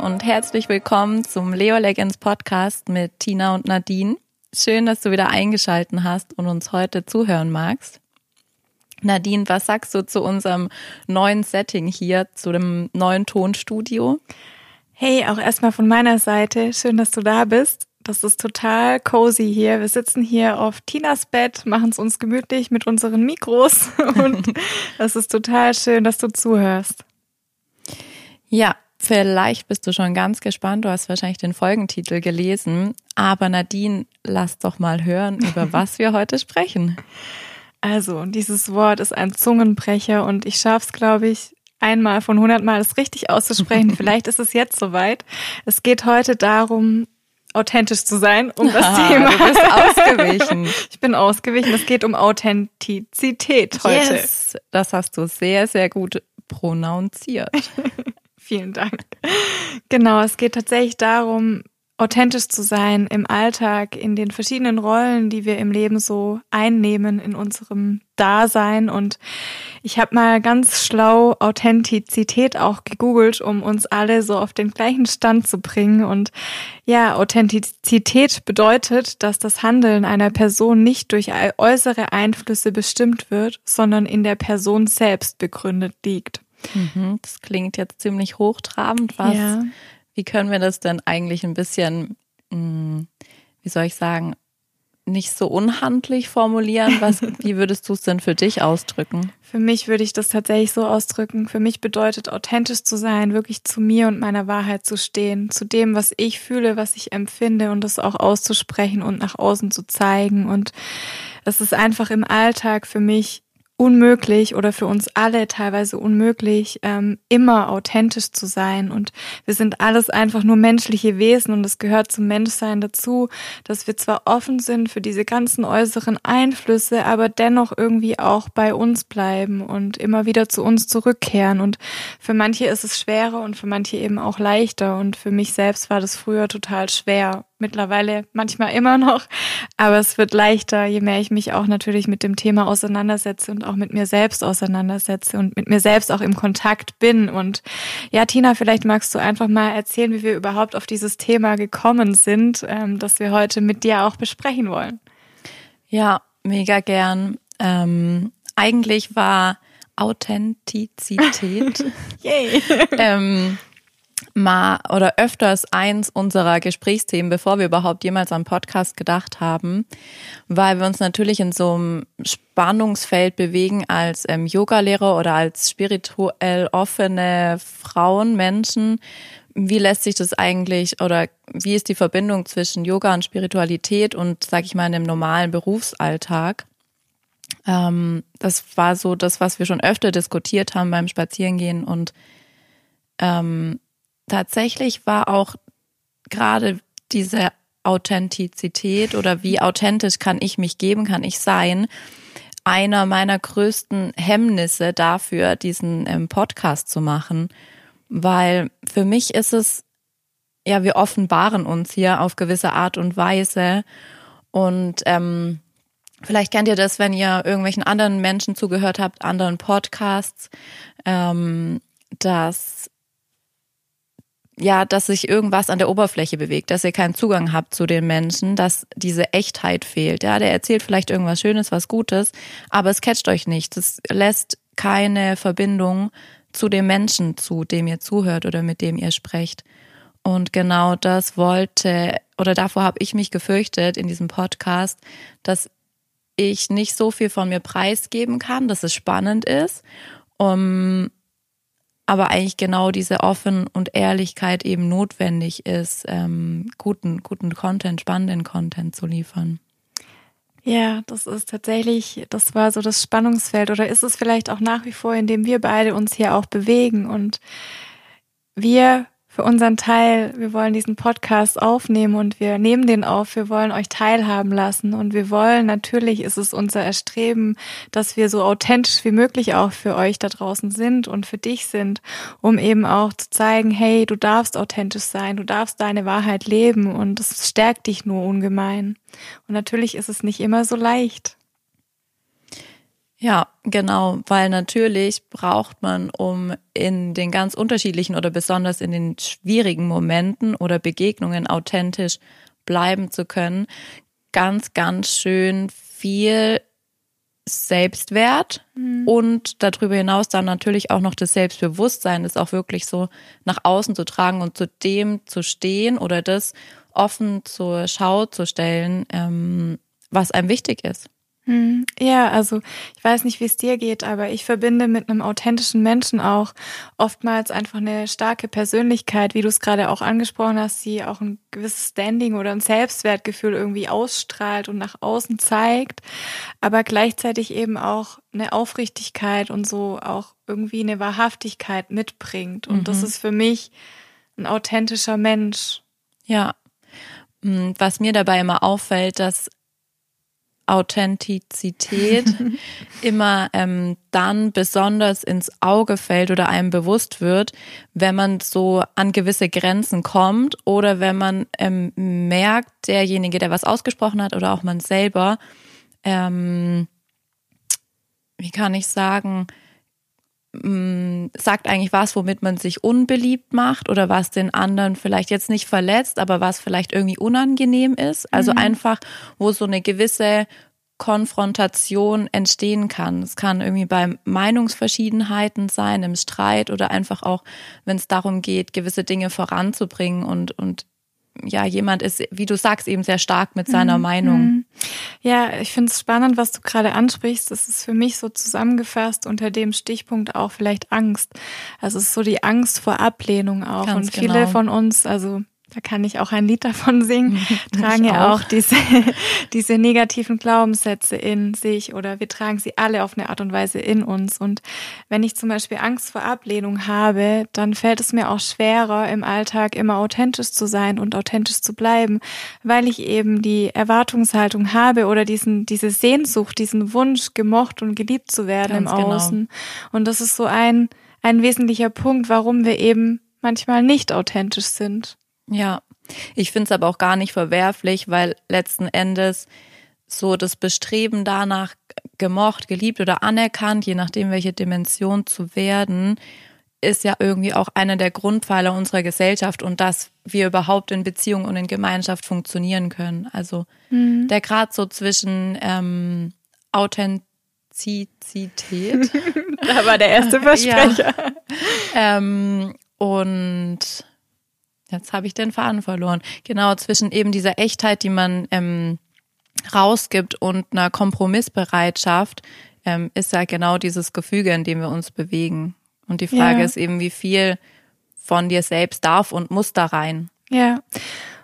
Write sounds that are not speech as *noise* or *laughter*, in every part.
und herzlich willkommen zum Leo Legends Podcast mit Tina und Nadine. Schön, dass du wieder eingeschalten hast und uns heute zuhören magst. Nadine, was sagst du zu unserem neuen Setting hier, zu dem neuen Tonstudio? Hey, auch erstmal von meiner Seite. Schön, dass du da bist. Das ist total cozy hier. Wir sitzen hier auf Tinas Bett, machen es uns gemütlich mit unseren Mikros *laughs* und *laughs* es ist total schön, dass du zuhörst. Ja, vielleicht bist du schon ganz gespannt. Du hast wahrscheinlich den Folgentitel gelesen. Aber Nadine, lass doch mal hören, über *laughs* was wir heute sprechen. Also, dieses Wort ist ein Zungenbrecher und ich schaff's, glaube ich, einmal von hundertmal es richtig auszusprechen. *laughs* Vielleicht ist es jetzt soweit. Es geht heute darum, authentisch zu sein, um das *laughs* ah, Thema. Du bist ausgewichen. ich bin ausgewichen. Es geht um Authentizität heute. Yes, das hast du sehr, sehr gut prononziert. Vielen Dank. Genau, es geht tatsächlich darum, authentisch zu sein im Alltag, in den verschiedenen Rollen, die wir im Leben so einnehmen in unserem Dasein. Und ich habe mal ganz schlau Authentizität auch gegoogelt, um uns alle so auf den gleichen Stand zu bringen. Und ja, Authentizität bedeutet, dass das Handeln einer Person nicht durch äußere Einflüsse bestimmt wird, sondern in der Person selbst begründet liegt. Mhm, das klingt jetzt ziemlich hochtrabend. Was ja. Wie können wir das denn eigentlich ein bisschen, hm, wie soll ich sagen, nicht so unhandlich formulieren? Was, *laughs* wie würdest du es denn für dich ausdrücken? Für mich würde ich das tatsächlich so ausdrücken. Für mich bedeutet authentisch zu sein, wirklich zu mir und meiner Wahrheit zu stehen, zu dem, was ich fühle, was ich empfinde und das auch auszusprechen und nach außen zu zeigen. Und es ist einfach im Alltag für mich unmöglich oder für uns alle teilweise unmöglich, ähm, immer authentisch zu sein. Und wir sind alles einfach nur menschliche Wesen und es gehört zum Menschsein dazu, dass wir zwar offen sind für diese ganzen äußeren Einflüsse, aber dennoch irgendwie auch bei uns bleiben und immer wieder zu uns zurückkehren. Und für manche ist es schwerer und für manche eben auch leichter. Und für mich selbst war das früher total schwer mittlerweile manchmal immer noch, aber es wird leichter, je mehr ich mich auch natürlich mit dem Thema auseinandersetze und auch mit mir selbst auseinandersetze und mit mir selbst auch im Kontakt bin. Und ja, Tina, vielleicht magst du einfach mal erzählen, wie wir überhaupt auf dieses Thema gekommen sind, ähm, das wir heute mit dir auch besprechen wollen. Ja, mega gern. Ähm, eigentlich war Authentizität *laughs* *laughs* ähm, mal oder öfters eins unserer Gesprächsthemen, bevor wir überhaupt jemals am Podcast gedacht haben, weil wir uns natürlich in so einem Spannungsfeld bewegen als ähm, Yogalehrer oder als spirituell offene Frauen, Menschen. Wie lässt sich das eigentlich oder wie ist die Verbindung zwischen Yoga und Spiritualität und, sag ich mal, in dem normalen Berufsalltag? Ähm, das war so das, was wir schon öfter diskutiert haben beim Spazierengehen und ähm, tatsächlich war auch gerade diese Authentizität oder wie authentisch kann ich mich geben, kann ich sein, einer meiner größten Hemmnisse dafür, diesen ähm, Podcast zu machen, weil für mich ist es, ja, wir offenbaren uns hier auf gewisse Art und Weise. Und ähm, Vielleicht kennt ihr das, wenn ihr irgendwelchen anderen Menschen zugehört habt, anderen Podcasts, ähm, dass ja, dass sich irgendwas an der Oberfläche bewegt, dass ihr keinen Zugang habt zu den Menschen, dass diese Echtheit fehlt. Ja, der erzählt vielleicht irgendwas Schönes, was Gutes, aber es catcht euch nicht. Es lässt keine Verbindung zu dem Menschen zu, dem ihr zuhört oder mit dem ihr sprecht. Und genau das wollte, oder davor habe ich mich gefürchtet in diesem Podcast, dass ich nicht so viel von mir preisgeben kann, dass es spannend ist. Um, aber eigentlich genau diese Offen und Ehrlichkeit eben notwendig ist, ähm, guten, guten Content, spannenden Content zu liefern. Ja, das ist tatsächlich, das war so das Spannungsfeld oder ist es vielleicht auch nach wie vor, in dem wir beide uns hier auch bewegen und wir für unseren Teil, wir wollen diesen Podcast aufnehmen und wir nehmen den auf, wir wollen euch teilhaben lassen und wir wollen, natürlich ist es unser Erstreben, dass wir so authentisch wie möglich auch für euch da draußen sind und für dich sind, um eben auch zu zeigen, hey, du darfst authentisch sein, du darfst deine Wahrheit leben und es stärkt dich nur ungemein. Und natürlich ist es nicht immer so leicht. Ja, genau, weil natürlich braucht man, um in den ganz unterschiedlichen oder besonders in den schwierigen Momenten oder Begegnungen authentisch bleiben zu können, ganz, ganz schön viel Selbstwert mhm. und darüber hinaus dann natürlich auch noch das Selbstbewusstsein, das auch wirklich so nach außen zu tragen und zu dem zu stehen oder das offen zur Schau zu stellen, ähm, was einem wichtig ist. Hm, ja, also ich weiß nicht, wie es dir geht, aber ich verbinde mit einem authentischen Menschen auch oftmals einfach eine starke Persönlichkeit, wie du es gerade auch angesprochen hast, die auch ein gewisses Standing oder ein Selbstwertgefühl irgendwie ausstrahlt und nach außen zeigt, aber gleichzeitig eben auch eine Aufrichtigkeit und so auch irgendwie eine Wahrhaftigkeit mitbringt. Und mhm. das ist für mich ein authentischer Mensch. Ja. Hm, was mir dabei immer auffällt, dass Authentizität *laughs* immer ähm, dann besonders ins Auge fällt oder einem bewusst wird, wenn man so an gewisse Grenzen kommt oder wenn man ähm, merkt, derjenige, der was ausgesprochen hat oder auch man selber, ähm, wie kann ich sagen, mm, sagt eigentlich was, womit man sich unbeliebt macht oder was den anderen vielleicht jetzt nicht verletzt, aber was vielleicht irgendwie unangenehm ist. Also mhm. einfach, wo so eine gewisse Konfrontation entstehen kann. Es kann irgendwie bei Meinungsverschiedenheiten sein, im Streit oder einfach auch, wenn es darum geht, gewisse Dinge voranzubringen und, und ja, jemand ist, wie du sagst, eben sehr stark mit seiner mhm. Meinung. Ja, ich finde es spannend, was du gerade ansprichst. Das ist für mich so zusammengefasst unter dem Stichpunkt auch vielleicht Angst. Also es ist so die Angst vor Ablehnung auch. Ganz und viele genau. von uns, also da kann ich auch ein Lied davon singen, *laughs* tragen ja auch. auch diese, *laughs* diese negativen Glaubenssätze in sich oder wir tragen sie alle auf eine Art und Weise in uns. Und wenn ich zum Beispiel Angst vor Ablehnung habe, dann fällt es mir auch schwerer, im Alltag immer authentisch zu sein und authentisch zu bleiben, weil ich eben die Erwartungshaltung habe oder diesen, diese Sehnsucht, diesen Wunsch, gemocht und geliebt zu werden Ganz im genau. Außen. Und das ist so ein, ein wesentlicher Punkt, warum wir eben manchmal nicht authentisch sind. Ja, ich finde es aber auch gar nicht verwerflich, weil letzten Endes so das Bestreben danach gemocht, geliebt oder anerkannt, je nachdem welche Dimension zu werden, ist ja irgendwie auch einer der Grundpfeiler unserer Gesellschaft und dass wir überhaupt in Beziehung und in Gemeinschaft funktionieren können. Also mhm. der Grad so zwischen ähm, Authentizität. *laughs* da war der erste *laughs* Versprecher. ja, ähm, und Jetzt habe ich den Faden verloren. Genau, zwischen eben dieser Echtheit, die man ähm, rausgibt und einer Kompromissbereitschaft, ähm, ist ja genau dieses Gefüge, in dem wir uns bewegen. Und die Frage ja. ist eben, wie viel von dir selbst darf und muss da rein. Ja.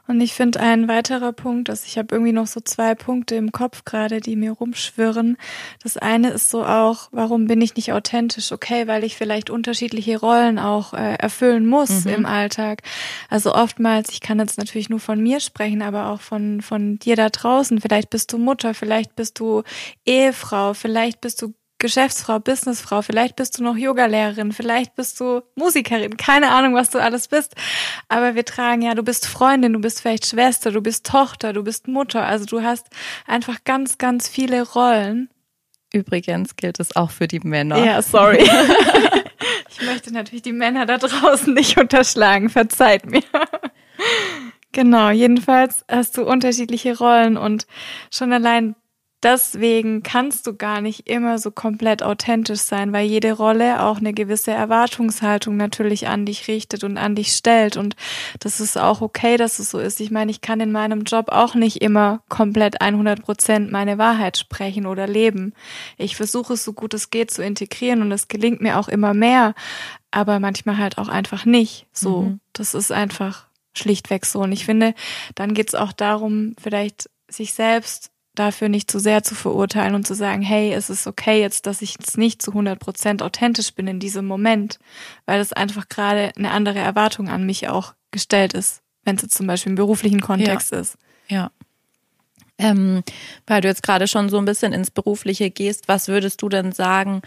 Und ich finde ein weiterer Punkt, dass ich habe irgendwie noch so zwei Punkte im Kopf gerade, die mir rumschwirren. Das eine ist so auch, warum bin ich nicht authentisch? Okay, weil ich vielleicht unterschiedliche Rollen auch äh, erfüllen muss mhm. im Alltag. Also oftmals, ich kann jetzt natürlich nur von mir sprechen, aber auch von von dir da draußen. Vielleicht bist du Mutter, vielleicht bist du Ehefrau, vielleicht bist du Geschäftsfrau, Businessfrau, vielleicht bist du noch Yogalehrerin, vielleicht bist du Musikerin, keine Ahnung, was du alles bist. Aber wir tragen ja, du bist Freundin, du bist vielleicht Schwester, du bist Tochter, du bist Mutter. Also du hast einfach ganz, ganz viele Rollen. Übrigens gilt es auch für die Männer. Ja, sorry. *laughs* ich möchte natürlich die Männer da draußen nicht unterschlagen, verzeiht mir. Genau, jedenfalls hast du unterschiedliche Rollen und schon allein deswegen kannst du gar nicht immer so komplett authentisch sein, weil jede Rolle auch eine gewisse Erwartungshaltung natürlich an dich richtet und an dich stellt. Und das ist auch okay, dass es so ist. Ich meine, ich kann in meinem Job auch nicht immer komplett 100 Prozent meine Wahrheit sprechen oder leben. Ich versuche es so gut es geht zu integrieren und es gelingt mir auch immer mehr, aber manchmal halt auch einfach nicht. So, mhm. das ist einfach schlichtweg so. Und ich finde, dann geht es auch darum, vielleicht sich selbst dafür nicht zu sehr zu verurteilen und zu sagen, hey, es ist okay jetzt, dass ich jetzt nicht zu 100 Prozent authentisch bin in diesem Moment, weil es einfach gerade eine andere Erwartung an mich auch gestellt ist, wenn es jetzt zum Beispiel im beruflichen Kontext ja. ist. Ja. Ähm, weil du jetzt gerade schon so ein bisschen ins Berufliche gehst, was würdest du denn sagen,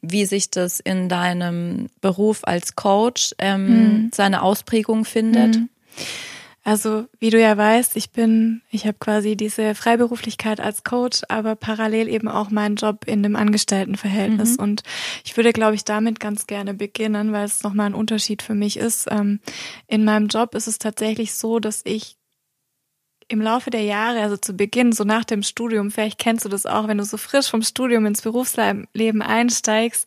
wie sich das in deinem Beruf als Coach ähm, hm. seine Ausprägung findet? Hm. Also wie du ja weißt, ich bin, ich habe quasi diese Freiberuflichkeit als Coach, aber parallel eben auch meinen Job in dem Angestelltenverhältnis. Mhm. Und ich würde, glaube ich, damit ganz gerne beginnen, weil es nochmal ein Unterschied für mich ist. Ähm, in meinem Job ist es tatsächlich so, dass ich im Laufe der Jahre, also zu Beginn, so nach dem Studium, vielleicht kennst du das auch, wenn du so frisch vom Studium ins Berufsleben einsteigst,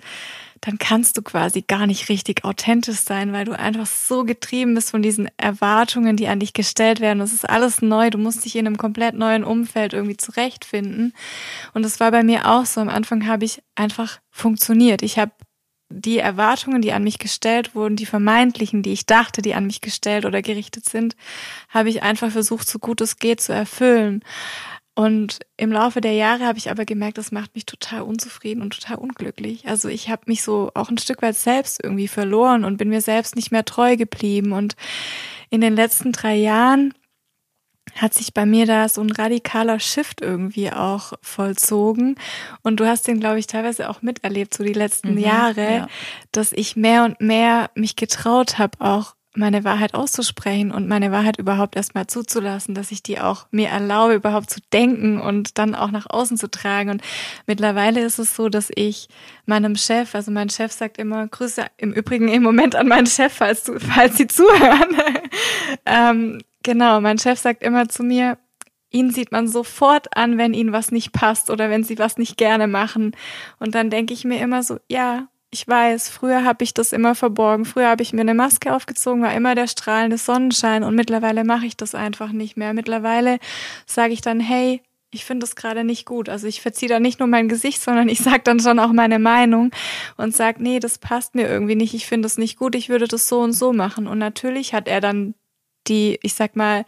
dann kannst du quasi gar nicht richtig authentisch sein, weil du einfach so getrieben bist von diesen Erwartungen, die an dich gestellt werden. Das ist alles neu. Du musst dich in einem komplett neuen Umfeld irgendwie zurechtfinden. Und das war bei mir auch so. Am Anfang habe ich einfach funktioniert. Ich habe die Erwartungen, die an mich gestellt wurden, die vermeintlichen, die ich dachte, die an mich gestellt oder gerichtet sind, habe ich einfach versucht, so gut es geht zu erfüllen. Und im Laufe der Jahre habe ich aber gemerkt, das macht mich total unzufrieden und total unglücklich. Also ich habe mich so auch ein Stück weit selbst irgendwie verloren und bin mir selbst nicht mehr treu geblieben. Und in den letzten drei Jahren hat sich bei mir da so ein radikaler Shift irgendwie auch vollzogen. Und du hast den, glaube ich, teilweise auch miterlebt, so die letzten mhm, Jahre, ja. dass ich mehr und mehr mich getraut habe, auch meine Wahrheit auszusprechen und meine Wahrheit überhaupt erstmal zuzulassen, dass ich die auch mir erlaube, überhaupt zu denken und dann auch nach außen zu tragen. Und mittlerweile ist es so, dass ich meinem Chef, also mein Chef sagt immer, Grüße im Übrigen im Moment an meinen Chef, falls, du, falls sie zuhören. *laughs* ähm, genau, mein Chef sagt immer zu mir, ihn sieht man sofort an, wenn ihnen was nicht passt oder wenn sie was nicht gerne machen. Und dann denke ich mir immer so, ja, ich weiß, früher habe ich das immer verborgen. Früher habe ich mir eine Maske aufgezogen, war immer der strahlende Sonnenschein und mittlerweile mache ich das einfach nicht mehr. Mittlerweile sage ich dann, hey, ich finde das gerade nicht gut. Also ich verziehe da nicht nur mein Gesicht, sondern ich sage dann schon auch meine Meinung und sage, nee, das passt mir irgendwie nicht. Ich finde das nicht gut. Ich würde das so und so machen. Und natürlich hat er dann die, ich sag mal,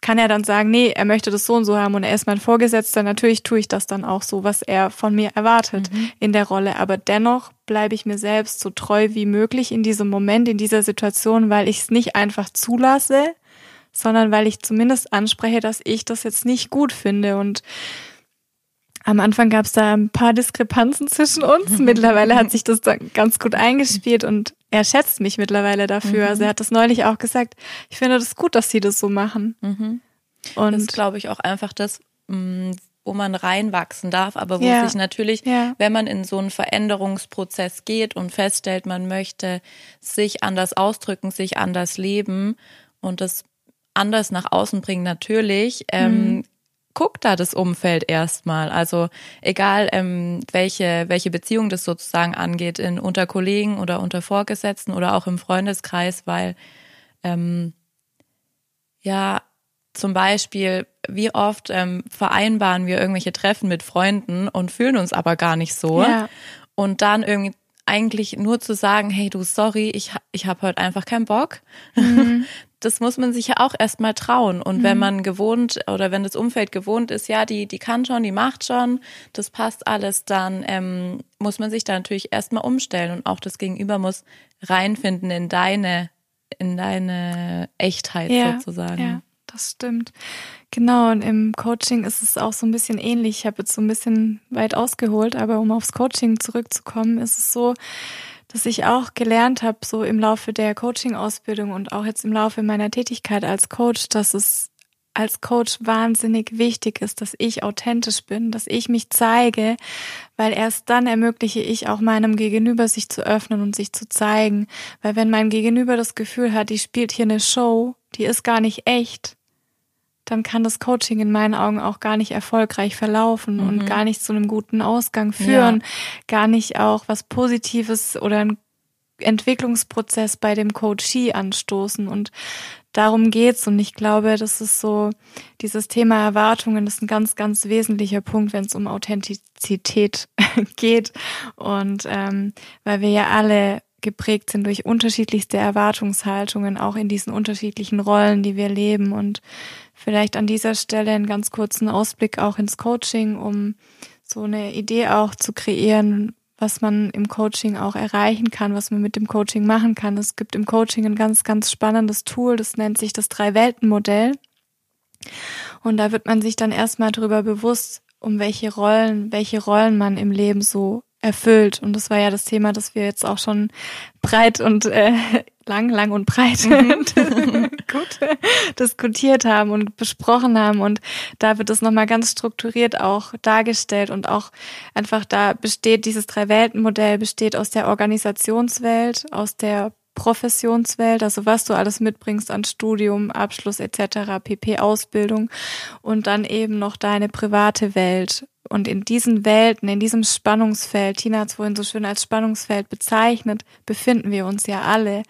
kann er dann sagen, nee, er möchte das so und so haben und er ist mein Vorgesetzter. Natürlich tue ich das dann auch so, was er von mir erwartet mhm. in der Rolle. Aber dennoch bleibe ich mir selbst so treu wie möglich in diesem Moment, in dieser Situation, weil ich es nicht einfach zulasse, sondern weil ich zumindest anspreche, dass ich das jetzt nicht gut finde. Und am Anfang gab es da ein paar Diskrepanzen zwischen uns. *laughs* Mittlerweile hat sich das dann ganz gut eingespielt und er schätzt mich mittlerweile dafür. Mhm. Also er hat das neulich auch gesagt. Ich finde das gut, dass sie das so machen. Mhm. Und das ist, glaube ich, auch einfach das, mm, wo man reinwachsen darf, aber wo ja. sich natürlich, ja. wenn man in so einen Veränderungsprozess geht und feststellt, man möchte sich anders ausdrücken, sich anders leben und das anders nach außen bringen, natürlich, ähm, mhm guckt da das Umfeld erstmal. Also egal, ähm, welche, welche Beziehung das sozusagen angeht, in, unter Kollegen oder unter Vorgesetzten oder auch im Freundeskreis, weil ähm, ja zum Beispiel, wie oft ähm, vereinbaren wir irgendwelche Treffen mit Freunden und fühlen uns aber gar nicht so. Ja. Und dann irgendwie eigentlich nur zu sagen, hey du, sorry, ich, ich habe heute einfach keinen Bock. Mhm. *laughs* Das muss man sich ja auch erstmal trauen. Und mhm. wenn man gewohnt oder wenn das Umfeld gewohnt ist, ja, die, die kann schon, die macht schon, das passt alles, dann ähm, muss man sich da natürlich erstmal umstellen und auch das Gegenüber muss reinfinden in deine, in deine Echtheit ja, sozusagen. Ja, das stimmt. Genau, und im Coaching ist es auch so ein bisschen ähnlich. Ich habe jetzt so ein bisschen weit ausgeholt, aber um aufs Coaching zurückzukommen, ist es so, dass ich auch gelernt habe, so im Laufe der Coaching-Ausbildung und auch jetzt im Laufe meiner Tätigkeit als Coach, dass es als Coach wahnsinnig wichtig ist, dass ich authentisch bin, dass ich mich zeige, weil erst dann ermögliche ich auch meinem Gegenüber sich zu öffnen und sich zu zeigen. Weil wenn mein Gegenüber das Gefühl hat, die spielt hier eine Show, die ist gar nicht echt, dann kann das Coaching in meinen Augen auch gar nicht erfolgreich verlaufen mhm. und gar nicht zu einem guten Ausgang führen, ja. gar nicht auch was Positives oder ein Entwicklungsprozess bei dem Coachee anstoßen und darum geht's und ich glaube, das ist so dieses Thema Erwartungen ist ein ganz ganz wesentlicher Punkt, wenn es um Authentizität *laughs* geht und ähm, weil wir ja alle geprägt sind durch unterschiedlichste Erwartungshaltungen, auch in diesen unterschiedlichen Rollen, die wir leben. Und vielleicht an dieser Stelle einen ganz kurzen Ausblick auch ins Coaching, um so eine Idee auch zu kreieren, was man im Coaching auch erreichen kann, was man mit dem Coaching machen kann. Es gibt im Coaching ein ganz, ganz spannendes Tool, das nennt sich das Drei-Welten-Modell. Und da wird man sich dann erstmal darüber bewusst, um welche Rollen, welche Rollen man im Leben so erfüllt. Und das war ja das Thema, das wir jetzt auch schon breit und äh, lang, lang und breit Mhm. *laughs* gut diskutiert haben und besprochen haben. Und da wird es nochmal ganz strukturiert auch dargestellt und auch einfach da besteht dieses Drei-Welten-Modell besteht aus der Organisationswelt, aus der Professionswelt, also was du alles mitbringst an Studium, Abschluss etc., PP, Ausbildung und dann eben noch deine private Welt. Und in diesen Welten, in diesem Spannungsfeld, Tina hat es vorhin so schön als Spannungsfeld bezeichnet, befinden wir uns ja alle.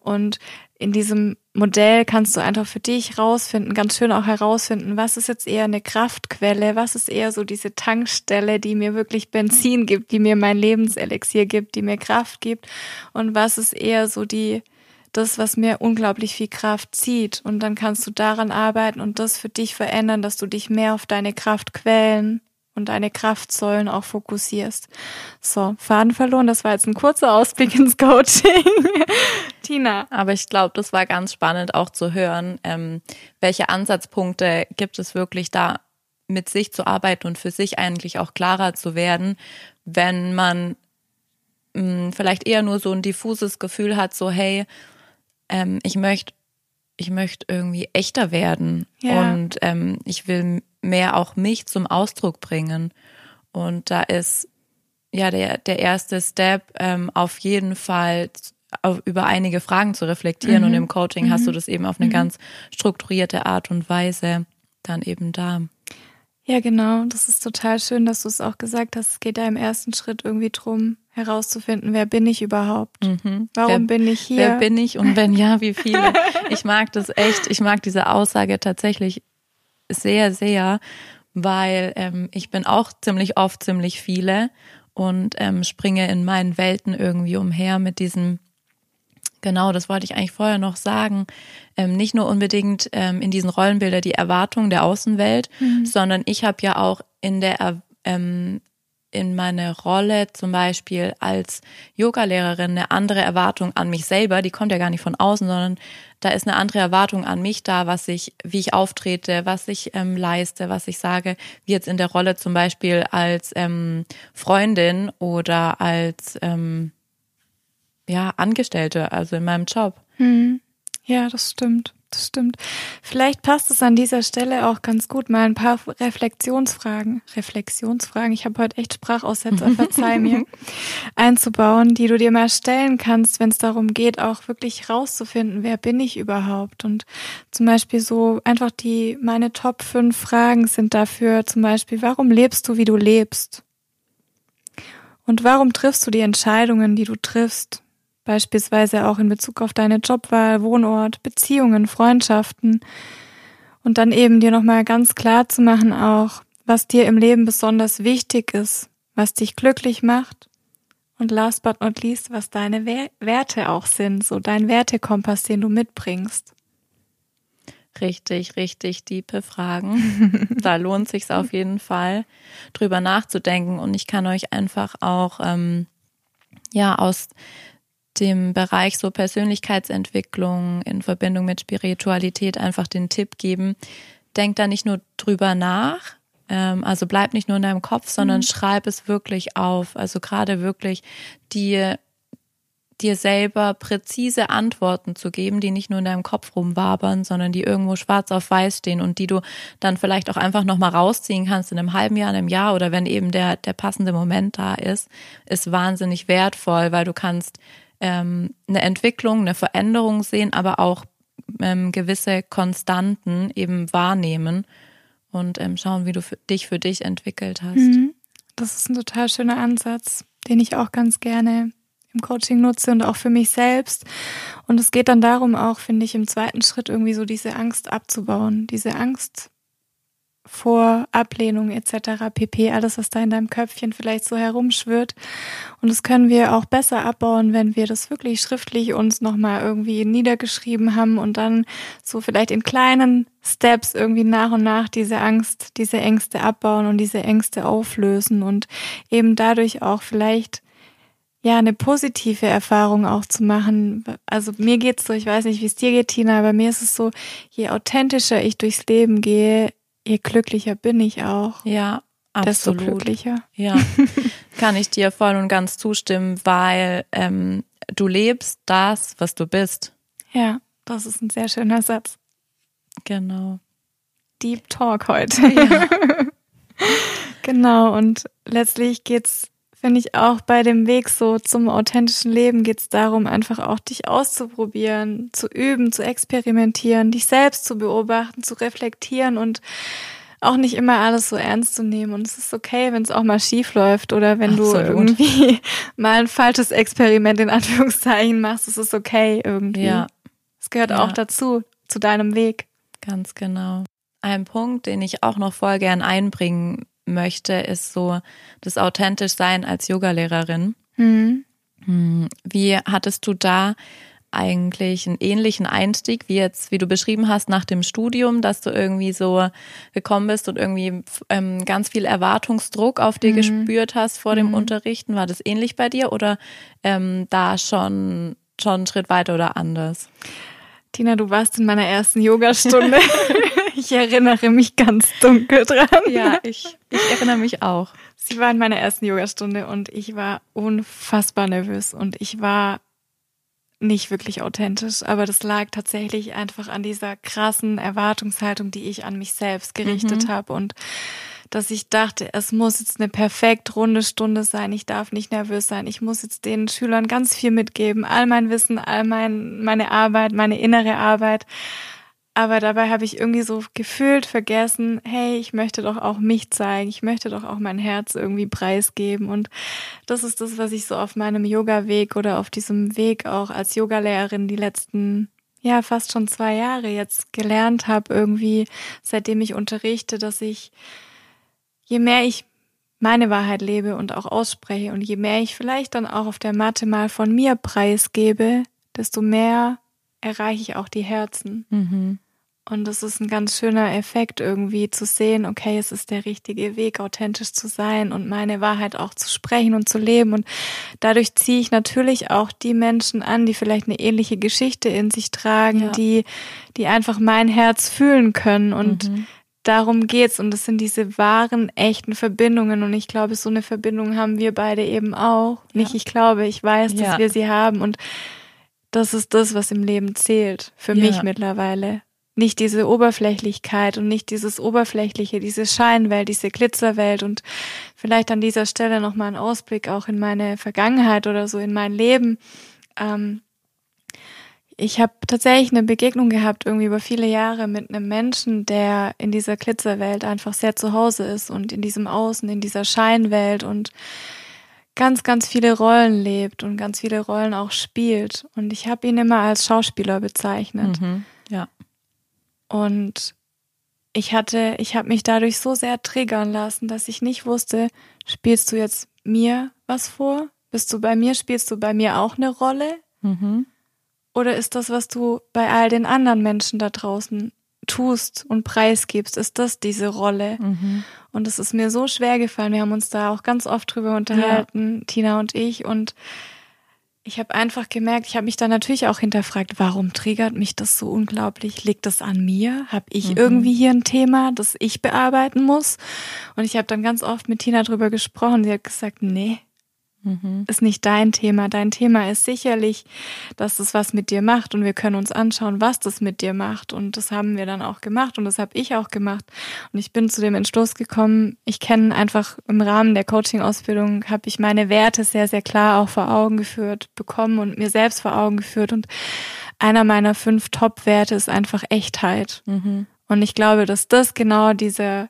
Und in diesem Modell kannst du einfach für dich rausfinden, ganz schön auch herausfinden, was ist jetzt eher eine Kraftquelle, was ist eher so diese Tankstelle, die mir wirklich Benzin gibt, die mir mein Lebenselixier gibt, die mir Kraft gibt und was ist eher so die das, was mir unglaublich viel Kraft zieht. Und dann kannst du daran arbeiten und das für dich verändern, dass du dich mehr auf deine Kraftquellen und deine Kraftsäulen auch fokussierst. So, Faden verloren, das war jetzt ein kurzer Ausblick ins Coaching. *laughs* Tina. Aber ich glaube, das war ganz spannend auch zu hören, ähm, welche Ansatzpunkte gibt es wirklich da mit sich zu arbeiten und für sich eigentlich auch klarer zu werden, wenn man mh, vielleicht eher nur so ein diffuses Gefühl hat, so hey, ähm, ich möchte ich möchte irgendwie echter werden Ja. und ähm, ich will mehr auch mich zum Ausdruck bringen. Und da ist ja der, der erste Step ähm, auf jeden Fall auf, über einige Fragen zu reflektieren und im Coaching hast du das eben auf eine ganz strukturierte Art und Weise dann eben da. Ja, genau. Das ist total schön, dass du es auch gesagt hast. Es geht ja im ersten Schritt irgendwie drum, herauszufinden, wer bin ich überhaupt? Warum Wer- bin ich hier? Wer bin ich und wenn ja, wie viele? *laughs* Ich mag das echt, ich mag diese Aussage tatsächlich sehr, sehr, weil ähm, ich bin auch ziemlich oft ziemlich viele und ähm, springe in meinen Welten irgendwie umher mit diesem Genau, das wollte ich eigentlich vorher noch sagen. Ähm, nicht nur unbedingt ähm, in diesen Rollenbilder die Erwartungen der Außenwelt, sondern ich habe ja auch in der Er- ähm, in meine Rolle zum Beispiel als Yogalehrerin eine andere Erwartung an mich selber, die kommt ja gar nicht von außen, sondern da ist eine andere Erwartung an mich da, was ich, wie ich auftrete, was ich ähm, leiste, was ich sage, wie jetzt in der Rolle zum Beispiel als ähm, Freundin oder als ähm, ja, Angestellte, also in meinem Job. Ja, das stimmt. Das stimmt. Vielleicht passt es an dieser Stelle auch ganz gut, mal ein paar Reflexionsfragen, Reflexionsfragen, ich habe heute echt Sprachaussetzer, *laughs* verzeih mir, einzubauen, die du dir mal stellen kannst, wenn es darum geht, auch wirklich rauszufinden, wer bin ich überhaupt? Und zum Beispiel so einfach die, meine Top 5 Fragen sind dafür zum Beispiel, warum lebst du, wie du lebst? Und warum triffst du die Entscheidungen, die du triffst? Beispielsweise auch in Bezug auf deine Jobwahl, Wohnort, Beziehungen, Freundschaften. Und dann eben dir nochmal ganz klar zu machen auch, was dir im Leben besonders wichtig ist, was dich glücklich macht. Und last but not least, was deine Wer- Werte auch sind, so dein Wertekompass, den du mitbringst. Richtig, richtig tiefe Fragen. *laughs* da lohnt sich auf jeden Fall, drüber nachzudenken. Und ich kann euch einfach auch ähm, ja aus dem Bereich so Persönlichkeitsentwicklung in Verbindung mit Spiritualität einfach den Tipp geben. Denkt da nicht nur drüber nach, ähm, also bleib nicht nur in deinem Kopf, sondern schreib es wirklich auf. Also gerade wirklich dir dir selber präzise Antworten zu geben, die nicht nur in deinem Kopf rumwabern, sondern die irgendwo schwarz auf weiß stehen und die du dann vielleicht auch einfach nochmal rausziehen kannst in einem halben Jahr, in einem Jahr oder wenn eben der, der passende Moment da ist, ist wahnsinnig wertvoll, weil du kannst ähm, eine Entwicklung, eine Veränderung sehen, aber auch ähm, gewisse Konstanten eben wahrnehmen und ähm, schauen, wie du für dich für dich entwickelt hast. Das ist ein total schöner Ansatz, den ich auch ganz gerne im Coaching nutze und auch für mich selbst. Und es geht dann darum, auch, finde ich, im zweiten Schritt irgendwie so diese Angst abzubauen. Diese Angst vor Ablehnung etc. pp. Alles, was da in deinem Köpfchen vielleicht so herumschwirrt. Und das können wir auch besser abbauen, wenn wir das wirklich schriftlich uns nochmal irgendwie niedergeschrieben haben und dann so vielleicht in kleinen Steps irgendwie nach und nach diese Angst, diese Ängste abbauen und diese Ängste auflösen und eben dadurch auch vielleicht ja, eine positive Erfahrung auch zu machen. Also mir geht's so, ich weiß nicht, wie es dir geht, Tina, aber mir ist es so, je authentischer ich durchs Leben gehe, je glücklicher bin ich auch. Ja, Desto absolut. glücklicher. Ja, *laughs* Kann ich dir voll und ganz zustimmen, weil ähm, du lebst das, was du bist. Ja, das ist ein sehr schöner Satz. Genau. Deep Talk heute. Ja. *laughs* genau, und letztlich geht's finde ich auch bei dem Weg so zum authentischen Leben geht es darum, einfach auch dich auszuprobieren, zu üben, zu experimentieren, dich selbst zu beobachten, zu reflektieren und auch nicht immer alles so ernst zu nehmen. Und es ist okay, wenn es auch mal schief läuft oder wenn Absolut. du irgendwie *laughs* mal ein falsches Experiment in Anführungszeichen machst. Es ist okay irgendwie. Ja. Es gehört ja. auch dazu, zu deinem Weg. Ganz genau. Ein Punkt, den ich auch noch voll gern einbringen möchte, ist so das authentisch sein als Yogalehrerin. Mhm. Wie hattest du da eigentlich einen ähnlichen Einstieg wie jetzt, wie du beschrieben hast, nach dem Studium, dass du irgendwie so gekommen bist und irgendwie ähm, ganz viel Erwartungsdruck auf dir mhm. gespürt hast vor dem mhm. Unterrichten? War das ähnlich bei dir oder ähm, da schon, schon einen Schritt weiter oder anders? Tina, du warst in meiner ersten Yogastunde. *laughs* Ich erinnere mich ganz dunkel dran. Ja, ich, ich erinnere mich auch. Sie war in meiner ersten Yogastunde und ich war unfassbar nervös und ich war nicht wirklich authentisch, aber das lag tatsächlich einfach an dieser krassen Erwartungshaltung, die ich an mich selbst gerichtet mhm. habe und dass ich dachte, es muss jetzt eine perfekt runde Stunde sein, ich darf nicht nervös sein, ich muss jetzt den Schülern ganz viel mitgeben, all mein Wissen, all mein, meine Arbeit, meine innere Arbeit. Aber dabei habe ich irgendwie so gefühlt vergessen, hey, ich möchte doch auch mich zeigen, ich möchte doch auch mein Herz irgendwie preisgeben. Und das ist das, was ich so auf meinem Yoga-Weg oder auf diesem Weg auch als Yogalehrerin die letzten, ja, fast schon zwei Jahre jetzt gelernt habe, irgendwie, seitdem ich unterrichte, dass ich, je mehr ich meine Wahrheit lebe und auch ausspreche und je mehr ich vielleicht dann auch auf der Matte mal von mir preisgebe, desto mehr erreiche ich auch die Herzen. Mhm. Und es ist ein ganz schöner Effekt irgendwie zu sehen, okay, es ist der richtige Weg, authentisch zu sein und meine Wahrheit auch zu sprechen und zu leben. Und dadurch ziehe ich natürlich auch die Menschen an, die vielleicht eine ähnliche Geschichte in sich tragen, ja. die, die einfach mein Herz fühlen können. Und mhm. Darum geht's. Und das sind diese wahren, echten Verbindungen. Und ich glaube, so eine Verbindung haben wir beide eben auch. Ja. Nicht, ich glaube, ich weiß, dass ja. wir sie haben. Und das ist das, was im Leben zählt. Für mich mittlerweile nicht diese Oberflächlichkeit und nicht dieses Oberflächliche, diese Scheinwelt, diese Glitzerwelt und vielleicht an dieser Stelle nochmal ein Ausblick auch in meine Vergangenheit oder so in mein Leben. Ähm, ich habe tatsächlich eine Begegnung gehabt, irgendwie über viele Jahre mit einem Menschen, der in dieser Glitzerwelt einfach sehr zu Hause ist und in diesem Außen, in dieser Scheinwelt und ganz, ganz viele Rollen lebt und ganz viele Rollen auch spielt. Und ich habe ihn immer als Schauspieler bezeichnet. Mhm, ja. Und ich hatte, ich habe mich dadurch so sehr triggern lassen, dass ich nicht wusste, spielst du jetzt mir was vor? Bist du bei mir? Spielst du bei mir auch eine Rolle? Mhm. Oder ist das, was du bei all den anderen Menschen da draußen tust und preisgibst, ist das diese Rolle? Mhm. Und es ist mir so schwer gefallen. Wir haben uns da auch ganz oft drüber unterhalten, ja. Tina und ich. Und ich habe einfach gemerkt, ich habe mich dann natürlich auch hinterfragt, warum triggert mich das so unglaublich? Liegt das an mir? Habe ich mhm. irgendwie hier ein Thema, das ich bearbeiten muss? Und ich habe dann ganz oft mit Tina drüber gesprochen. Sie hat gesagt, nee, Mhm. Ist nicht dein Thema. Dein Thema ist sicherlich, dass es was mit dir macht und wir können uns anschauen, was das mit dir macht. Und das haben wir dann auch gemacht und das habe ich auch gemacht. Und ich bin zu dem Entschluss gekommen, ich kenne einfach im Rahmen der Coaching-Ausbildung, habe ich meine Werte sehr, sehr klar auch vor Augen geführt bekommen und mir selbst vor Augen geführt. Und einer meiner fünf Top-Werte ist einfach Echtheit. Mhm. Und ich glaube, dass das genau dieser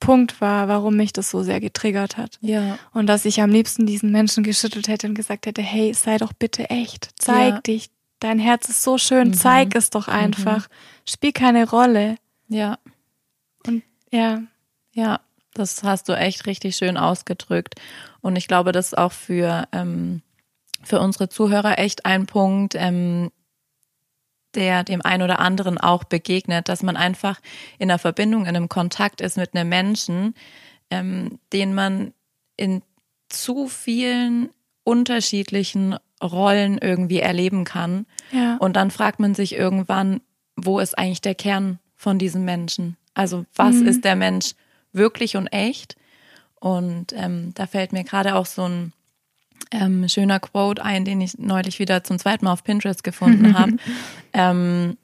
Punkt war, warum mich das so sehr getriggert hat. Ja. Und dass ich am liebsten diesen Menschen geschüttelt hätte und gesagt hätte, hey, sei doch bitte echt, zeig ja. dich, dein Herz ist so schön, mhm. zeig es doch einfach, mhm. spiel keine Rolle. Ja. Und ja. Ja, das hast du echt richtig schön ausgedrückt. Und ich glaube, das ist auch für, ähm, für unsere Zuhörer echt ein Punkt, ähm, der dem einen oder anderen auch begegnet, dass man einfach in einer Verbindung, in einem Kontakt ist mit einem Menschen, ähm, den man in zu vielen unterschiedlichen Rollen irgendwie erleben kann. Ja. Und dann fragt man sich irgendwann, wo ist eigentlich der Kern von diesem Menschen? Also was mhm. ist der Mensch wirklich und echt? Und ähm, da fällt mir gerade auch so ein ähm, schöner Quote ein, den ich neulich wieder zum zweiten Mal auf Pinterest gefunden *laughs* habe. ähm,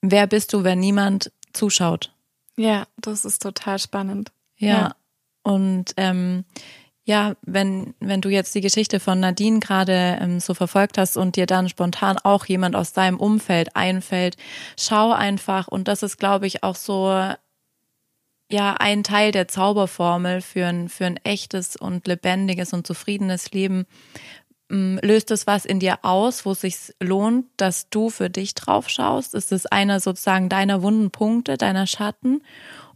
wer bist du, wenn niemand zuschaut? Ja, das ist total spannend. Ja. ja. Und ähm, ja, wenn, wenn du jetzt die Geschichte von Nadine gerade ähm, so verfolgt hast und dir dann spontan auch jemand aus deinem Umfeld einfällt, schau einfach, und das ist, glaube ich, auch so ja ein Teil der Zauberformel für ein, für ein echtes und lebendiges und zufriedenes Leben. Mm, löst es was in dir aus, wo es sich lohnt, dass du für dich drauf schaust? Ist es einer sozusagen deiner wunden Punkte, deiner Schatten?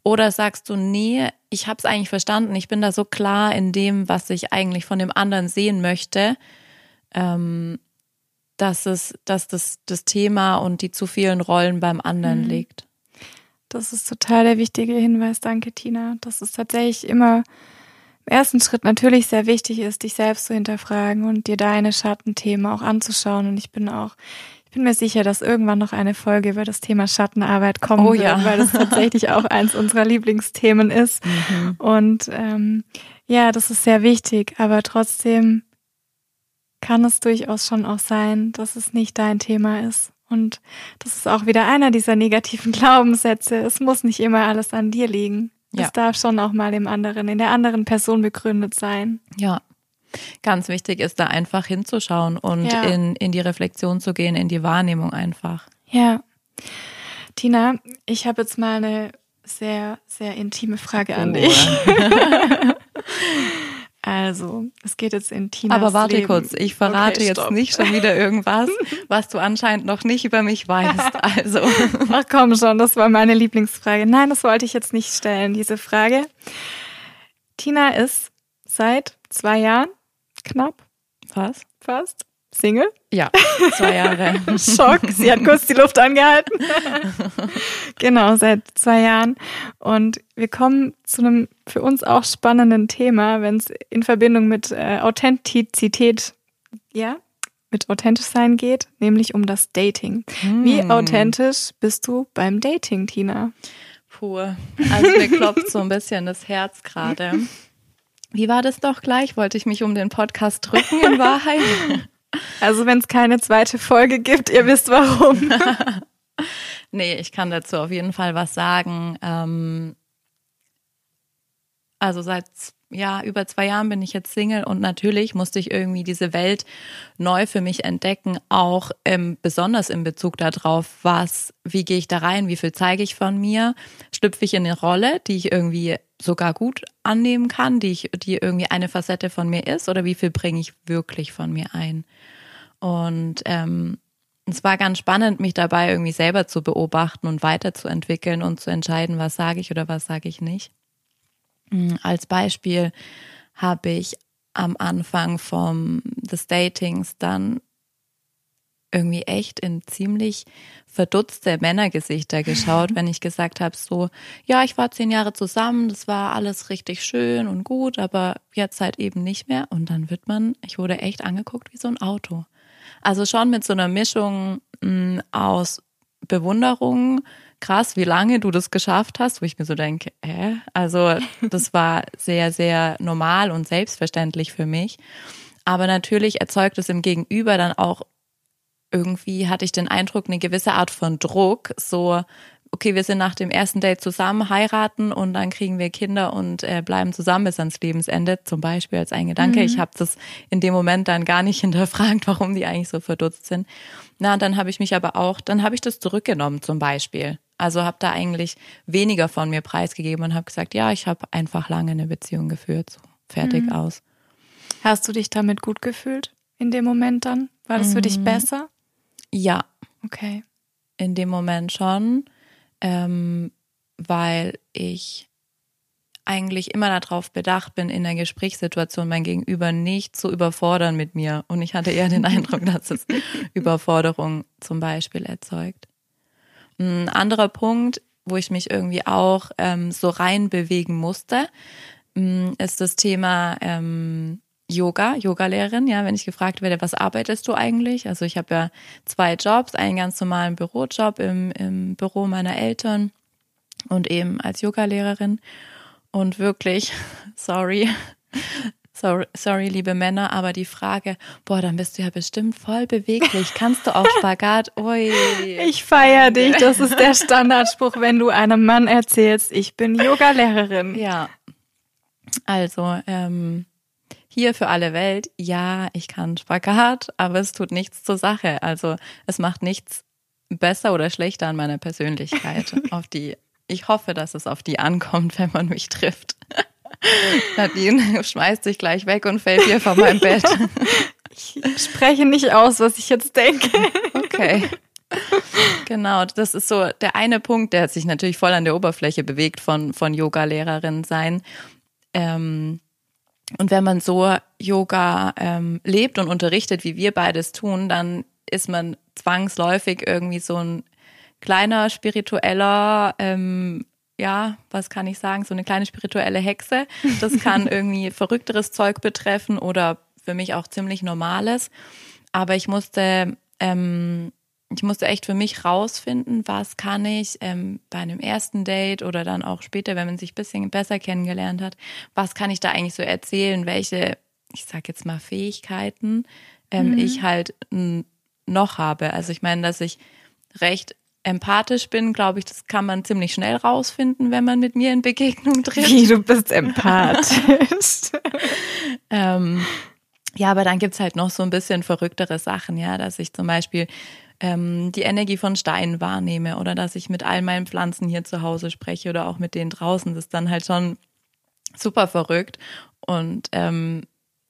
Oder sagst du, nee, ich habe es eigentlich verstanden, ich bin da so klar in dem, was ich eigentlich von dem anderen sehen möchte, ähm, dass es, dass das, das Thema und die zu vielen Rollen beim anderen mhm. liegt. Das ist total der wichtige Hinweis, danke Tina. Dass es tatsächlich immer im ersten Schritt natürlich sehr wichtig ist, dich selbst zu hinterfragen und dir deine Schattenthemen auch anzuschauen. Und ich bin auch bin mir sicher, dass irgendwann noch eine Folge über das Thema Schattenarbeit kommen oh, wird, ja. weil das tatsächlich *laughs* auch eins unserer Lieblingsthemen ist. Mhm. Und ähm, ja, das ist sehr wichtig, aber trotzdem kann es durchaus schon auch sein, dass es nicht dein Thema ist. Und das ist auch wieder einer dieser negativen *laughs* Glaubenssätze. Es muss nicht immer alles an dir liegen. Ja. Es darf schon auch mal im anderen, in der anderen Person begründet sein. Ja, Ganz wichtig ist da einfach hinzuschauen und ja. in, in die Reflexion zu gehen, in die Wahrnehmung einfach. Ja. Tina, ich habe jetzt mal eine sehr, sehr intime Frage an oh. dich. *laughs* *laughs* also, es geht jetzt in Tinas Aber warte Leben. kurz, ich verrate okay, jetzt nicht schon wieder irgendwas, *laughs* was du anscheinend noch nicht über mich weißt. *laughs* Also. Ach komm schon, das war meine Lieblingsfrage. Nein, das wollte ich jetzt nicht stellen, diese Frage. Tina ist seit zwei Jahren knapp. Was? Fast. Single? Ja, zwei Jahre. *laughs* Schock, sie hat kurz die Luft angehalten. *laughs* genau, seit zwei Jahren. Und wir kommen zu einem für uns auch spannenden Thema, wenn es in Verbindung mit äh, Authentizität, ja, mit authentisch sein geht, nämlich um das Dating. Hm. Wie authentisch bist du beim Dating, Tina? Puh, also mir klopft so ein bisschen das Herz gerade. *laughs* Wie war das doch gleich? Wollte ich mich um den Podcast drücken in Wahrheit? Also wenn es keine zweite Folge gibt, ihr wisst warum. *laughs* nee, ich kann dazu auf jeden Fall was sagen. Ähm, also seit ja, über zwei Jahren bin ich jetzt Single und natürlich musste ich irgendwie diese Welt neu für mich entdecken, auch ähm, besonders in Bezug darauf, was, wie gehe ich da rein, wie viel zeige ich von mir, schlüpfe ich in eine Rolle, die ich irgendwie sogar gut annehmen kann, die ich, die irgendwie eine Facette von mir ist, oder wie viel bringe ich wirklich von mir ein? Und ähm, es war ganz spannend, mich dabei irgendwie selber zu beobachten und weiterzuentwickeln und zu entscheiden, was sage ich oder was sage ich nicht. Mm, als Beispiel habe ich am Anfang vom des Datings dann irgendwie echt in ziemlich verdutzte Männergesichter geschaut, wenn ich gesagt habe, so, ja, ich war zehn Jahre zusammen, das war alles richtig schön und gut, aber jetzt halt eben nicht mehr. Und dann wird man, ich wurde echt angeguckt wie so ein Auto. Also schon mit so einer Mischung mh, mm, aus Bewunderung, krass, wie lange du das geschafft hast, wo ich mir so denke, äh, also das *laughs* war sehr, sehr normal und selbstverständlich für mich. Aber natürlich erzeugt es im Gegenüber dann auch irgendwie hatte ich den Eindruck, eine gewisse Art von Druck, so, okay, wir sind nach dem ersten Date zusammen, heiraten und dann kriegen wir Kinder und äh, bleiben zusammen bis ans Lebensende, zum Beispiel als ein Gedanke. Mhm. Ich habe das in dem Moment dann gar nicht *laughs* hinterfragt, warum die eigentlich so verdutzt sind. Na, dann habe ich mich aber auch, dann habe ich das zurückgenommen zum Beispiel. Also habe da eigentlich weniger von mir preisgegeben und habe gesagt, ja, ich habe einfach lange eine Beziehung geführt, so fertig mhm. aus. Hast du dich damit gut gefühlt in dem Moment dann? War das mhm. für dich mhm. besser? Ja. Okay. In dem Moment schon, ähm, weil ich eigentlich immer darauf bedacht bin, in der Gesprächssituation mein Gegenüber nicht zu überfordern mit mir. Und ich hatte eher den *laughs* Eindruck, dass es Überforderung zum Beispiel erzeugt. Ein anderer Punkt, wo ich mich irgendwie auch ähm, so rein bewegen musste, ähm, ist das Thema ähm, Yoga, Yogalehrerin, ja, wenn ich gefragt werde, was arbeitest du eigentlich? Also ich habe ja zwei Jobs, einen ganz normalen Bürojob im, im Büro meiner Eltern und eben als Yogalehrerin. Und wirklich, *laughs* sorry, *laughs* sorry, sorry, liebe Männer, aber die Frage, boah, dann bist du ja bestimmt voll beweglich. Kannst du auch *laughs* Spagat? Ui. Ich feier dich. Das ist der Standardspruch, wenn du einem Mann erzählst, ich bin Yoga-Lehrerin. Ja. Also, ähm, hier für alle Welt, ja, ich kann Spagat, aber es tut nichts zur Sache. Also es macht nichts besser oder schlechter an meiner Persönlichkeit. *laughs* auf die, ich hoffe, dass es auf die ankommt, wenn man mich trifft. *laughs* Nadine schmeißt sich gleich weg und fällt hier von meinem Bett. *laughs* Ich spreche nicht aus, was ich jetzt denke. Okay. Genau, das ist so der eine Punkt, der sich natürlich voll an der Oberfläche bewegt von, von Yoga-Lehrerin sein. Ähm, und wenn man so Yoga ähm, lebt und unterrichtet, wie wir beides tun, dann ist man zwangsläufig irgendwie so ein kleiner spiritueller, ähm, ja, was kann ich sagen, so eine kleine spirituelle Hexe. Das *laughs* kann irgendwie verrückteres Zeug betreffen oder für mich auch ziemlich normales. Aber ich musste ähm, ich musste echt für mich rausfinden, was kann ich ähm, bei einem ersten Date oder dann auch später, wenn man sich ein bisschen besser kennengelernt hat, was kann ich da eigentlich so erzählen, welche, ich sag jetzt mal, Fähigkeiten ähm, mhm. ich halt noch habe. Also ich meine, dass ich recht empathisch bin, glaube ich, das kann man ziemlich schnell rausfinden, wenn man mit mir in Begegnung *laughs* tritt. Wie, du bist empathisch. *laughs* ähm, ja, aber dann gibt's halt noch so ein bisschen verrücktere Sachen, ja, dass ich zum Beispiel ähm, die Energie von Steinen wahrnehme oder dass ich mit all meinen Pflanzen hier zu Hause spreche oder auch mit denen draußen. Das ist dann halt schon super verrückt. Und ähm,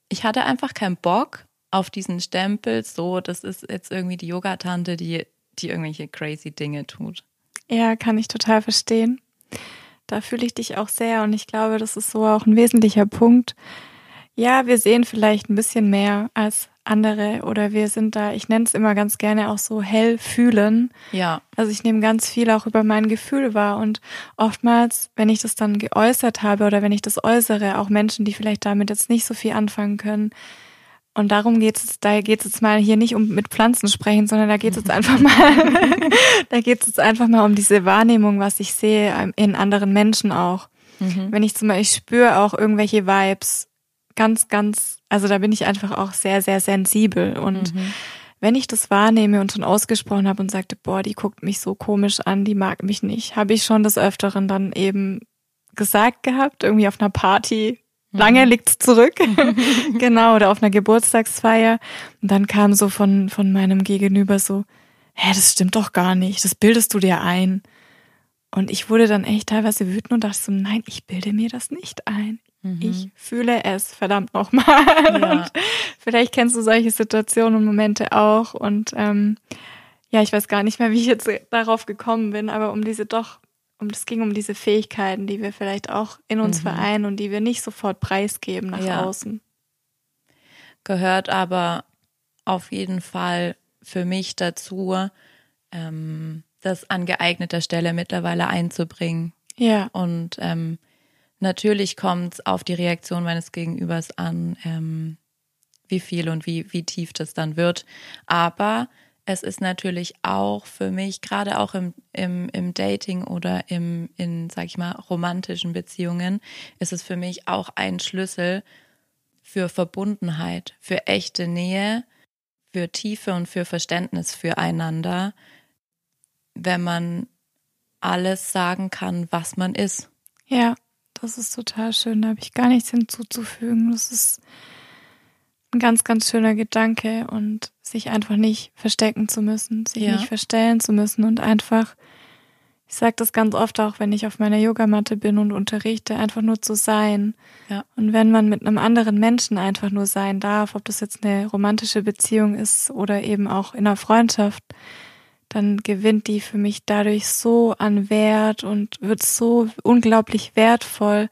ich hatte einfach keinen Bock auf diesen Stempel, so, das ist jetzt irgendwie die Yogatante, die, die irgendwelche crazy Dinge tut. Ja, kann ich total verstehen. Da fühle ich dich auch sehr und ich glaube, das ist so auch ein wesentlicher Punkt. Ja, wir sehen vielleicht ein bisschen mehr als andere oder wir sind da, ich nenne es immer ganz gerne auch so hell fühlen. Ja. Also ich nehme ganz viel auch über mein Gefühl wahr und oftmals, wenn ich das dann geäußert habe oder wenn ich das äußere, auch Menschen, die vielleicht damit jetzt nicht so viel anfangen können, und darum geht es, da geht es jetzt mal hier nicht um mit Pflanzen sprechen, sondern da geht es jetzt *laughs* einfach mal, *laughs* da geht es jetzt einfach mal um diese Wahrnehmung, was ich sehe ähm, in anderen Menschen auch. Mhm. Wenn ich zum Beispiel, ich spüre auch irgendwelche Vibes, ganz, ganz, also da bin ich einfach auch sehr, sehr sensibel. Und mhm. wenn ich das wahrnehme und schon ausgesprochen habe und sagte, boah, die guckt mich so komisch an, die mag mich nicht, habe ich schon des Öfteren dann eben gesagt gehabt, irgendwie auf einer Party. Mhm. Lange liegt's zurück. *laughs* genau, oder auf einer Geburtstagsfeier. Und dann kam so von, von meinem Gegenüber so, hä, das stimmt doch gar nicht, das bildest du dir ein. Und ich wurde dann echt teilweise wütend und dachte so, nein, ich bilde mir das nicht ein. Mhm. Ich fühle es, verdammt nochmal. *laughs* Ja. vielleicht kennst du solche Situationen und Momente auch. Und ähm, ja, ich weiß gar nicht mehr, wie ich jetzt darauf gekommen bin, aber um diese doch, um es ging um diese Fähigkeiten, die wir vielleicht auch in uns mhm. vereinen und die wir nicht sofort preisgeben nach ja. außen. Gehört aber auf jeden Fall für mich dazu, ähm, das an geeigneter Stelle mittlerweile einzubringen. Ja. Und ähm, Natürlich kommt es auf die Reaktion meines Gegenübers an, ähm, wie viel und wie, wie tief das dann wird. Aber es ist natürlich auch für mich, gerade auch im, im, im Dating oder im, in, sag ich mal, romantischen Beziehungen, ist es für mich auch ein Schlüssel für Verbundenheit, für echte Nähe, für Tiefe und für Verständnis füreinander, wenn man alles sagen kann, was man ist. Ja. Das ist total schön. Da habe ich gar nichts hinzuzufügen. Das ist ein ganz, ganz schöner Gedanke und sich einfach nicht verstecken zu müssen, sich ja. nicht verstellen zu müssen und einfach, ich sage das ganz oft auch, wenn ich auf meiner Yogamatte bin und unterrichte, einfach nur zu sein. Ja. Und wenn man mit einem anderen Menschen einfach nur sein darf, ob das jetzt eine romantische Beziehung ist oder eben auch in einer Freundschaft, dann gewinnt die für mich dadurch so an Wert und wird so unglaublich wertvoll,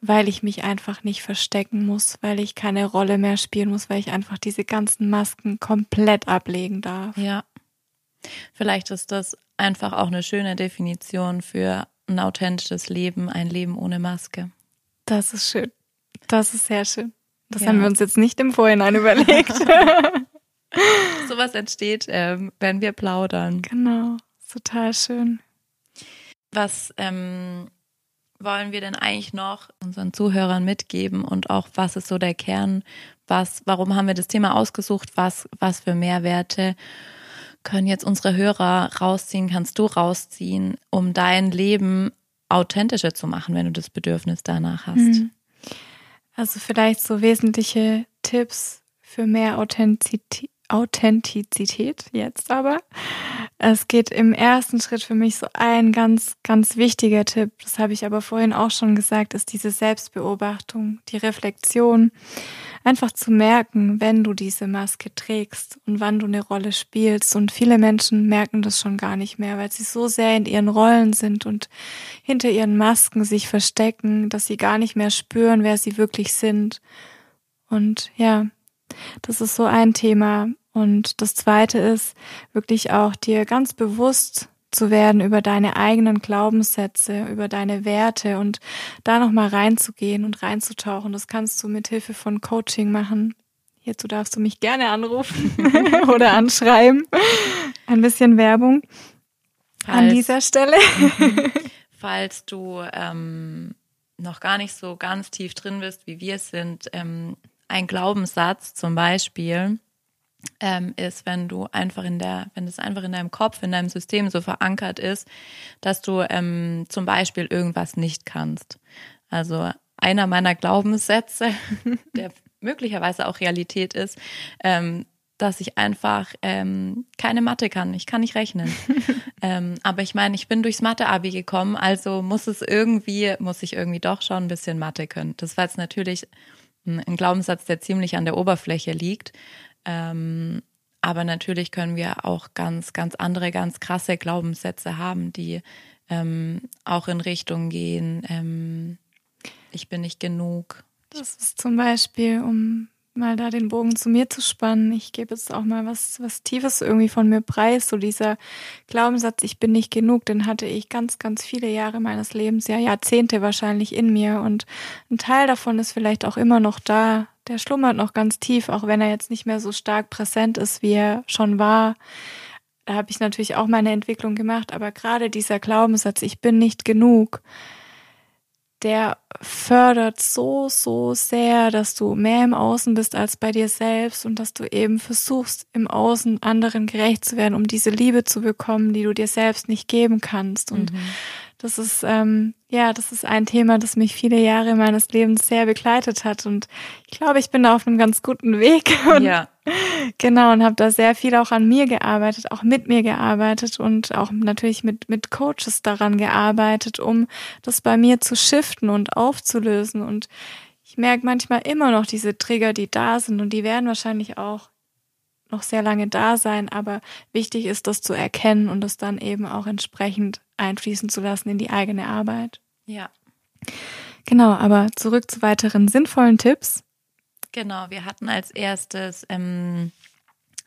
weil ich mich einfach nicht verstecken muss, weil ich keine Rolle mehr spielen muss, weil ich einfach diese ganzen Masken komplett ablegen darf. Ja. Vielleicht ist das einfach auch eine schöne Definition für ein authentisches Leben, ein Leben ohne Maske. Das ist schön. Das ist sehr schön. Das ja. haben wir uns jetzt nicht im Vorhinein überlegt. *laughs* *laughs* Sowas entsteht, ähm, wenn wir plaudern. Genau, total schön. Was, ähm, wollen wir denn eigentlich noch unseren Zuhörern mitgeben und auch was ist so der Kern? Was, warum haben wir das Thema ausgesucht? Was, was für Mehrwerte können jetzt unsere Hörer rausziehen? Kannst du rausziehen, um dein Leben authentischer zu machen, wenn du das Bedürfnis danach hast? Mhm. Also vielleicht so wesentliche Tipps für mehr Authentizität Authentizität jetzt aber. Es geht im ersten Schritt für mich so ein ganz, ganz wichtiger Tipp, das habe ich aber vorhin auch schon gesagt, ist diese Selbstbeobachtung, die Reflexion. Einfach zu merken, wenn du diese Maske trägst und wann du eine Rolle spielst. Und viele Menschen merken das schon gar nicht mehr, weil sie so sehr in ihren Rollen sind und hinter ihren Masken sich verstecken, dass sie gar nicht mehr spüren, wer sie wirklich sind. Und ja, das ist so ein Thema. Und das zweite ist wirklich auch dir ganz bewusst zu werden über deine eigenen Glaubenssätze, über deine Werte und da nochmal reinzugehen und reinzutauchen. Das kannst du mit Hilfe von Coaching machen. Hierzu darfst du mich gerne anrufen *laughs* oder anschreiben. Ein bisschen Werbung falls, an dieser Stelle. *laughs* Falls du ähm, noch gar nicht so ganz tief drin bist, wie wir es sind, ähm, ein Glaubenssatz zum Beispiel ähm, ist, wenn du einfach in der, wenn es einfach in deinem Kopf, in deinem System so verankert ist, dass du ähm, zum Beispiel irgendwas nicht kannst. Also einer meiner Glaubenssätze, *laughs* der möglicherweise auch Realität ist, ähm, dass ich einfach ähm, keine Mathe kann. Ich kann nicht rechnen. *laughs* ähm, aber ich meine, ich bin durchs Mathe-Abi gekommen, also muss es irgendwie, muss ich irgendwie doch schon ein bisschen Mathe können. Das war jetzt natürlich ein Glaubenssatz, der ziemlich an der Oberfläche liegt. Ähm, aber natürlich können wir auch ganz, ganz andere, ganz krasse Glaubenssätze haben, die ähm, auch in Richtung gehen, ähm, ich bin nicht genug. Das ist zum Beispiel, um mal da den Bogen zu mir zu spannen. Ich gebe jetzt auch mal was, was Tiefes irgendwie von mir preis. So dieser Glaubenssatz, ich bin nicht genug, den hatte ich ganz, ganz viele Jahre meines Lebens, ja Jahrzehnte wahrscheinlich in mir. Und ein Teil davon ist vielleicht auch immer noch da. Der schlummert noch ganz tief, auch wenn er jetzt nicht mehr so stark präsent ist, wie er schon war. Da habe ich natürlich auch meine Entwicklung gemacht, aber gerade dieser Glaubenssatz, ich bin nicht genug, der fördert so, so sehr, dass du mehr im Außen bist als bei dir selbst und dass du eben versuchst, im Außen anderen gerecht zu werden, um diese Liebe zu bekommen, die du dir selbst nicht geben kannst. Und mhm. Das ist, ähm, ja, das ist ein Thema, das mich viele Jahre meines Lebens sehr begleitet hat. Und ich glaube, ich bin da auf einem ganz guten Weg. *laughs* Und, ja. Genau, und habe da sehr viel auch an mir gearbeitet, auch mit mir gearbeitet und auch natürlich mit, mit Coaches daran gearbeitet, um das bei mir zu shiften und aufzulösen. Und ich merke manchmal immer noch diese Trigger, die da sind und die werden wahrscheinlich auch noch sehr lange da sein, aber wichtig ist, das zu erkennen und das dann eben auch entsprechend einfließen zu lassen in die eigene Arbeit. Ja. Genau, aber zurück zu weiteren sinnvollen Tipps. Genau, wir hatten als erstes ähm,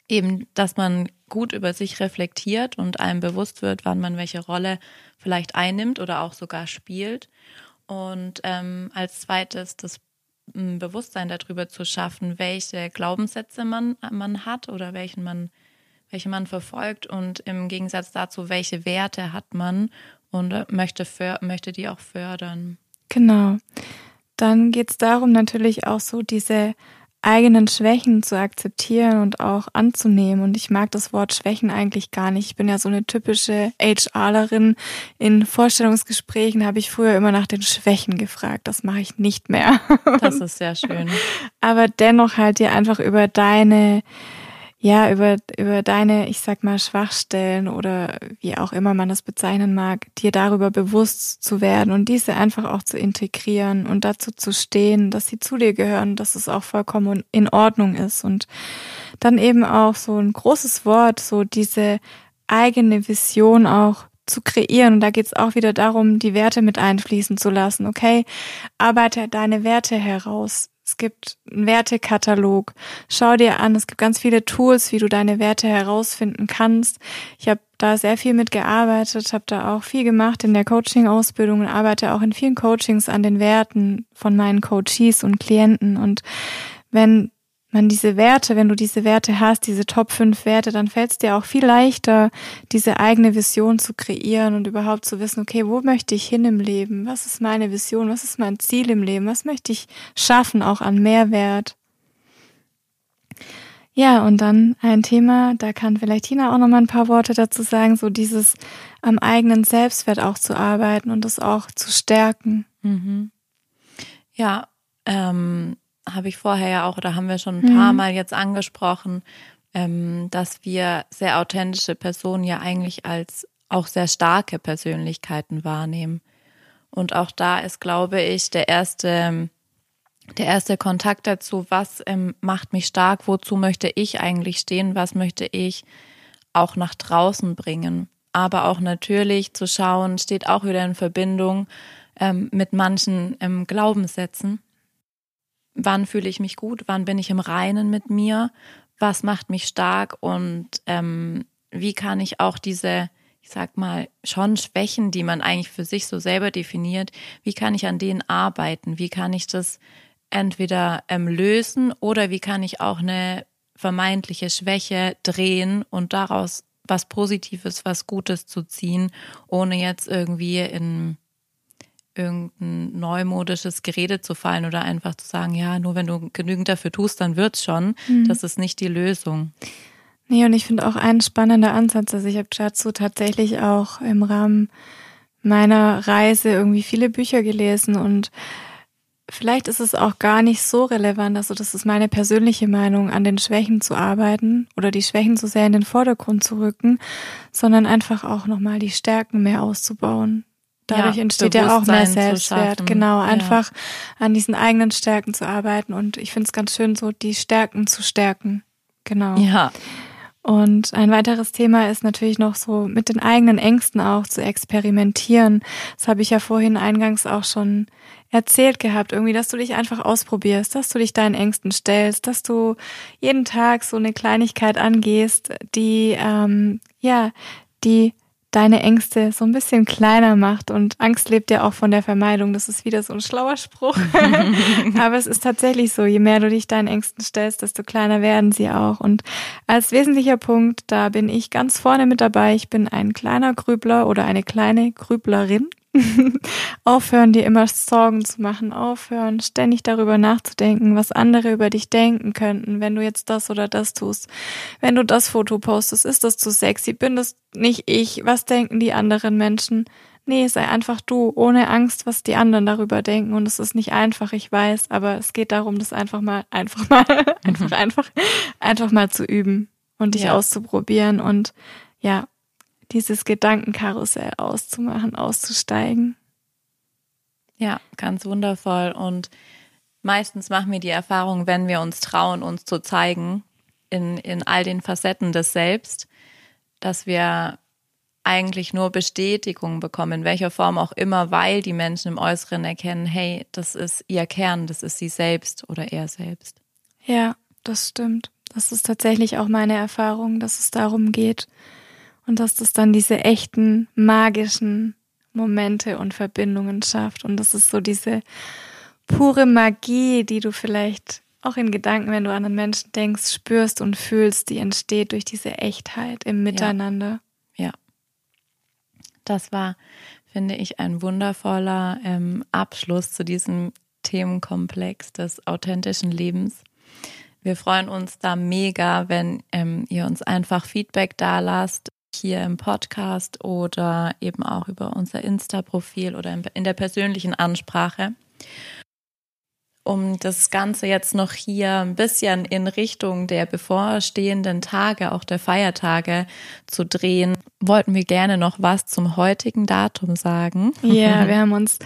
eben, dass man gut über sich reflektiert und einem bewusst wird, wann man welche Rolle vielleicht einnimmt oder auch sogar spielt. Und ähm, als zweites das ähm, Bewusstsein darüber zu schaffen, welche Glaubenssätze man, man hat oder welchen man welche man verfolgt und im Gegensatz dazu, welche Werte hat man und möchte, für, möchte die auch fördern. Genau. Dann geht es darum, natürlich auch so diese eigenen Schwächen zu akzeptieren und auch anzunehmen. Und ich mag das Wort Schwächen eigentlich gar nicht. Ich bin ja so eine typische HRlerin. In Vorstellungsgesprächen habe ich früher immer nach den Schwächen gefragt. Das mache ich nicht mehr. Das *laughs* ist sehr schön. Aber dennoch halt dir einfach über deine ja, über, über deine, ich sag mal, Schwachstellen oder wie auch immer man das bezeichnen mag, dir darüber bewusst zu werden und diese einfach auch zu integrieren und dazu zu stehen, dass sie zu dir gehören, dass es auch vollkommen in Ordnung ist und dann eben auch so ein großes Wort, so diese eigene Vision auch zu kreieren. Und da geht es auch wieder darum, die Werte mit einfließen zu lassen. Okay, arbeite deine Werte heraus. Es gibt einen Wertekatalog. Schau dir an, es gibt ganz viele Tools, wie du deine Werte herausfinden kannst. Ich habe da sehr viel mit gearbeitet, habe da auch viel gemacht in der Coaching-Ausbildung und arbeite auch in vielen Coachings an den Werten von meinen Coaches und Klienten. Und wenn man diese Werte, wenn du diese Werte hast, diese Top 5 Werte, dann fällt es dir auch viel leichter, diese eigene Vision zu kreieren und überhaupt zu wissen, okay, wo möchte ich hin im Leben? Was ist meine Vision? Was ist mein Ziel im Leben? Was möchte ich schaffen, auch an Mehrwert? Ja, und dann ein Thema, da kann vielleicht Tina auch noch mal ein paar Worte dazu sagen, so dieses am eigenen Selbstwert auch zu arbeiten und das auch zu stärken. Mhm. Ja, ähm, habe ich vorher ja auch, oder haben wir schon ein paar mhm. Mal jetzt angesprochen, ähm, dass wir sehr authentische Personen ja eigentlich als auch sehr starke Persönlichkeiten wahrnehmen. Und auch da ist, glaube ich, der erste, der erste Kontakt dazu, was ähm, macht mich stark, wozu möchte ich eigentlich stehen, was möchte ich auch nach draußen bringen. Aber auch natürlich zu schauen, steht auch wieder in Verbindung ähm, mit manchen ähm, Glaubenssätzen wann fühle ich mich gut, wann bin ich im Reinen mit mir, was macht mich stark und ähm, wie kann ich auch diese, ich sag mal, schon Schwächen, die man eigentlich für sich so selber definiert, wie kann ich an denen arbeiten, wie kann ich das entweder ähm, lösen oder wie kann ich auch eine vermeintliche Schwäche drehen und daraus was Positives, was Gutes zu ziehen, ohne jetzt irgendwie in irgendein neumodisches Gerede zu fallen oder einfach zu sagen, ja, nur wenn du genügend dafür tust, dann wird's schon. Mhm. Das ist nicht die Lösung. Nee, und ich finde auch ein spannender Ansatz, also ich habe dazu tatsächlich auch im Rahmen meiner Reise irgendwie viele Bücher gelesen und vielleicht ist es auch gar nicht so relevant, also das ist meine persönliche Meinung, an den Schwächen zu arbeiten oder die Schwächen so sehr in den Vordergrund zu rücken, sondern einfach auch nochmal die Stärken mehr auszubauen. Dadurch ja, entsteht ja auch mehr Selbstwert. Genau, einfach ja. an diesen eigenen Stärken zu arbeiten. Und ich finde es ganz schön, so die Stärken zu stärken. Genau. Ja. Und ein weiteres Thema ist natürlich noch so mit den eigenen Ängsten auch zu experimentieren. Das habe ich ja vorhin eingangs auch schon erzählt gehabt, irgendwie, dass du dich einfach ausprobierst, dass du dich deinen Ängsten stellst, dass du jeden Tag so eine Kleinigkeit angehst, die ähm, ja, die deine Ängste so ein bisschen kleiner macht. Und Angst lebt ja auch von der Vermeidung. Das ist wieder so ein schlauer Spruch. *laughs* Aber es ist tatsächlich so, je mehr du dich deinen Ängsten stellst, desto kleiner werden sie auch. Und als wesentlicher Punkt, da bin ich ganz vorne mit dabei. Ich bin ein kleiner Grübler oder eine kleine Grüblerin. *laughs* aufhören, dir immer Sorgen zu machen, aufhören, ständig darüber nachzudenken, was andere über dich denken könnten, wenn du jetzt das oder das tust. Wenn du das Foto postest, ist das zu sexy? Bin das nicht ich? Was denken die anderen Menschen? Nee, sei einfach du, ohne Angst, was die anderen darüber denken. Und es ist nicht einfach, ich weiß, aber es geht darum, das einfach mal, *laughs* einfach mal, einfach, einfach, einfach mal zu üben und dich ja. auszuprobieren und ja, dieses Gedankenkarussell auszumachen, auszusteigen. Ja, ganz wundervoll. Und meistens machen wir die Erfahrung, wenn wir uns trauen, uns zu zeigen, in, in all den Facetten des Selbst, dass wir eigentlich nur Bestätigung bekommen, in welcher Form auch immer, weil die Menschen im Äußeren erkennen, hey, das ist ihr Kern, das ist sie selbst oder er selbst. Ja, das stimmt. Das ist tatsächlich auch meine Erfahrung, dass es darum geht, und dass das dann diese echten, magischen Momente und Verbindungen schafft. Und das ist so diese pure Magie, die du vielleicht auch in Gedanken, wenn du an einen Menschen denkst, spürst und fühlst, die entsteht durch diese Echtheit im Miteinander. Ja. ja. Das war, finde ich, ein wundervoller ähm, Abschluss zu diesem Themenkomplex des authentischen Lebens. Wir freuen uns da mega, wenn ähm, ihr uns einfach Feedback da lasst, hier im Podcast oder eben auch über unser Insta-Profil oder in der persönlichen Ansprache. Um das Ganze jetzt noch hier ein bisschen in Richtung der bevorstehenden Tage, auch der Feiertage zu drehen, wollten wir gerne noch was zum heutigen Datum sagen. Ja, wir haben uns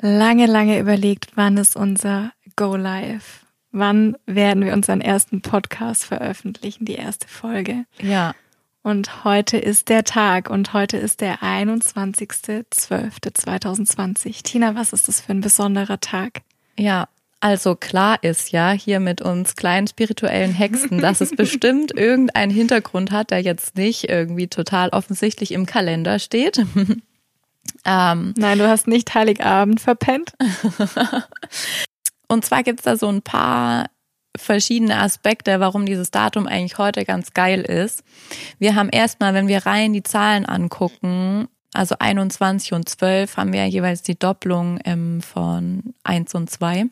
lange, lange überlegt, wann ist unser Go Live? Wann werden wir unseren ersten Podcast veröffentlichen, die erste Folge? Ja. Und heute ist der Tag und heute ist der 21.12.2020. Tina, was ist das für ein besonderer Tag? Ja, also klar ist ja hier mit uns kleinen spirituellen Hexen, dass es *laughs* bestimmt irgendeinen Hintergrund hat, der jetzt nicht irgendwie total offensichtlich im Kalender steht. *laughs* ähm, Nein, du hast nicht Heiligabend verpennt. *laughs* Und zwar gibt's da so ein paar verschiedene Aspekte, warum dieses Datum eigentlich heute ganz geil ist. Wir haben erstmal, wenn wir rein die Zahlen angucken, also 21 und 12 haben wir jeweils die Doppelung ähm, von 1 und 2.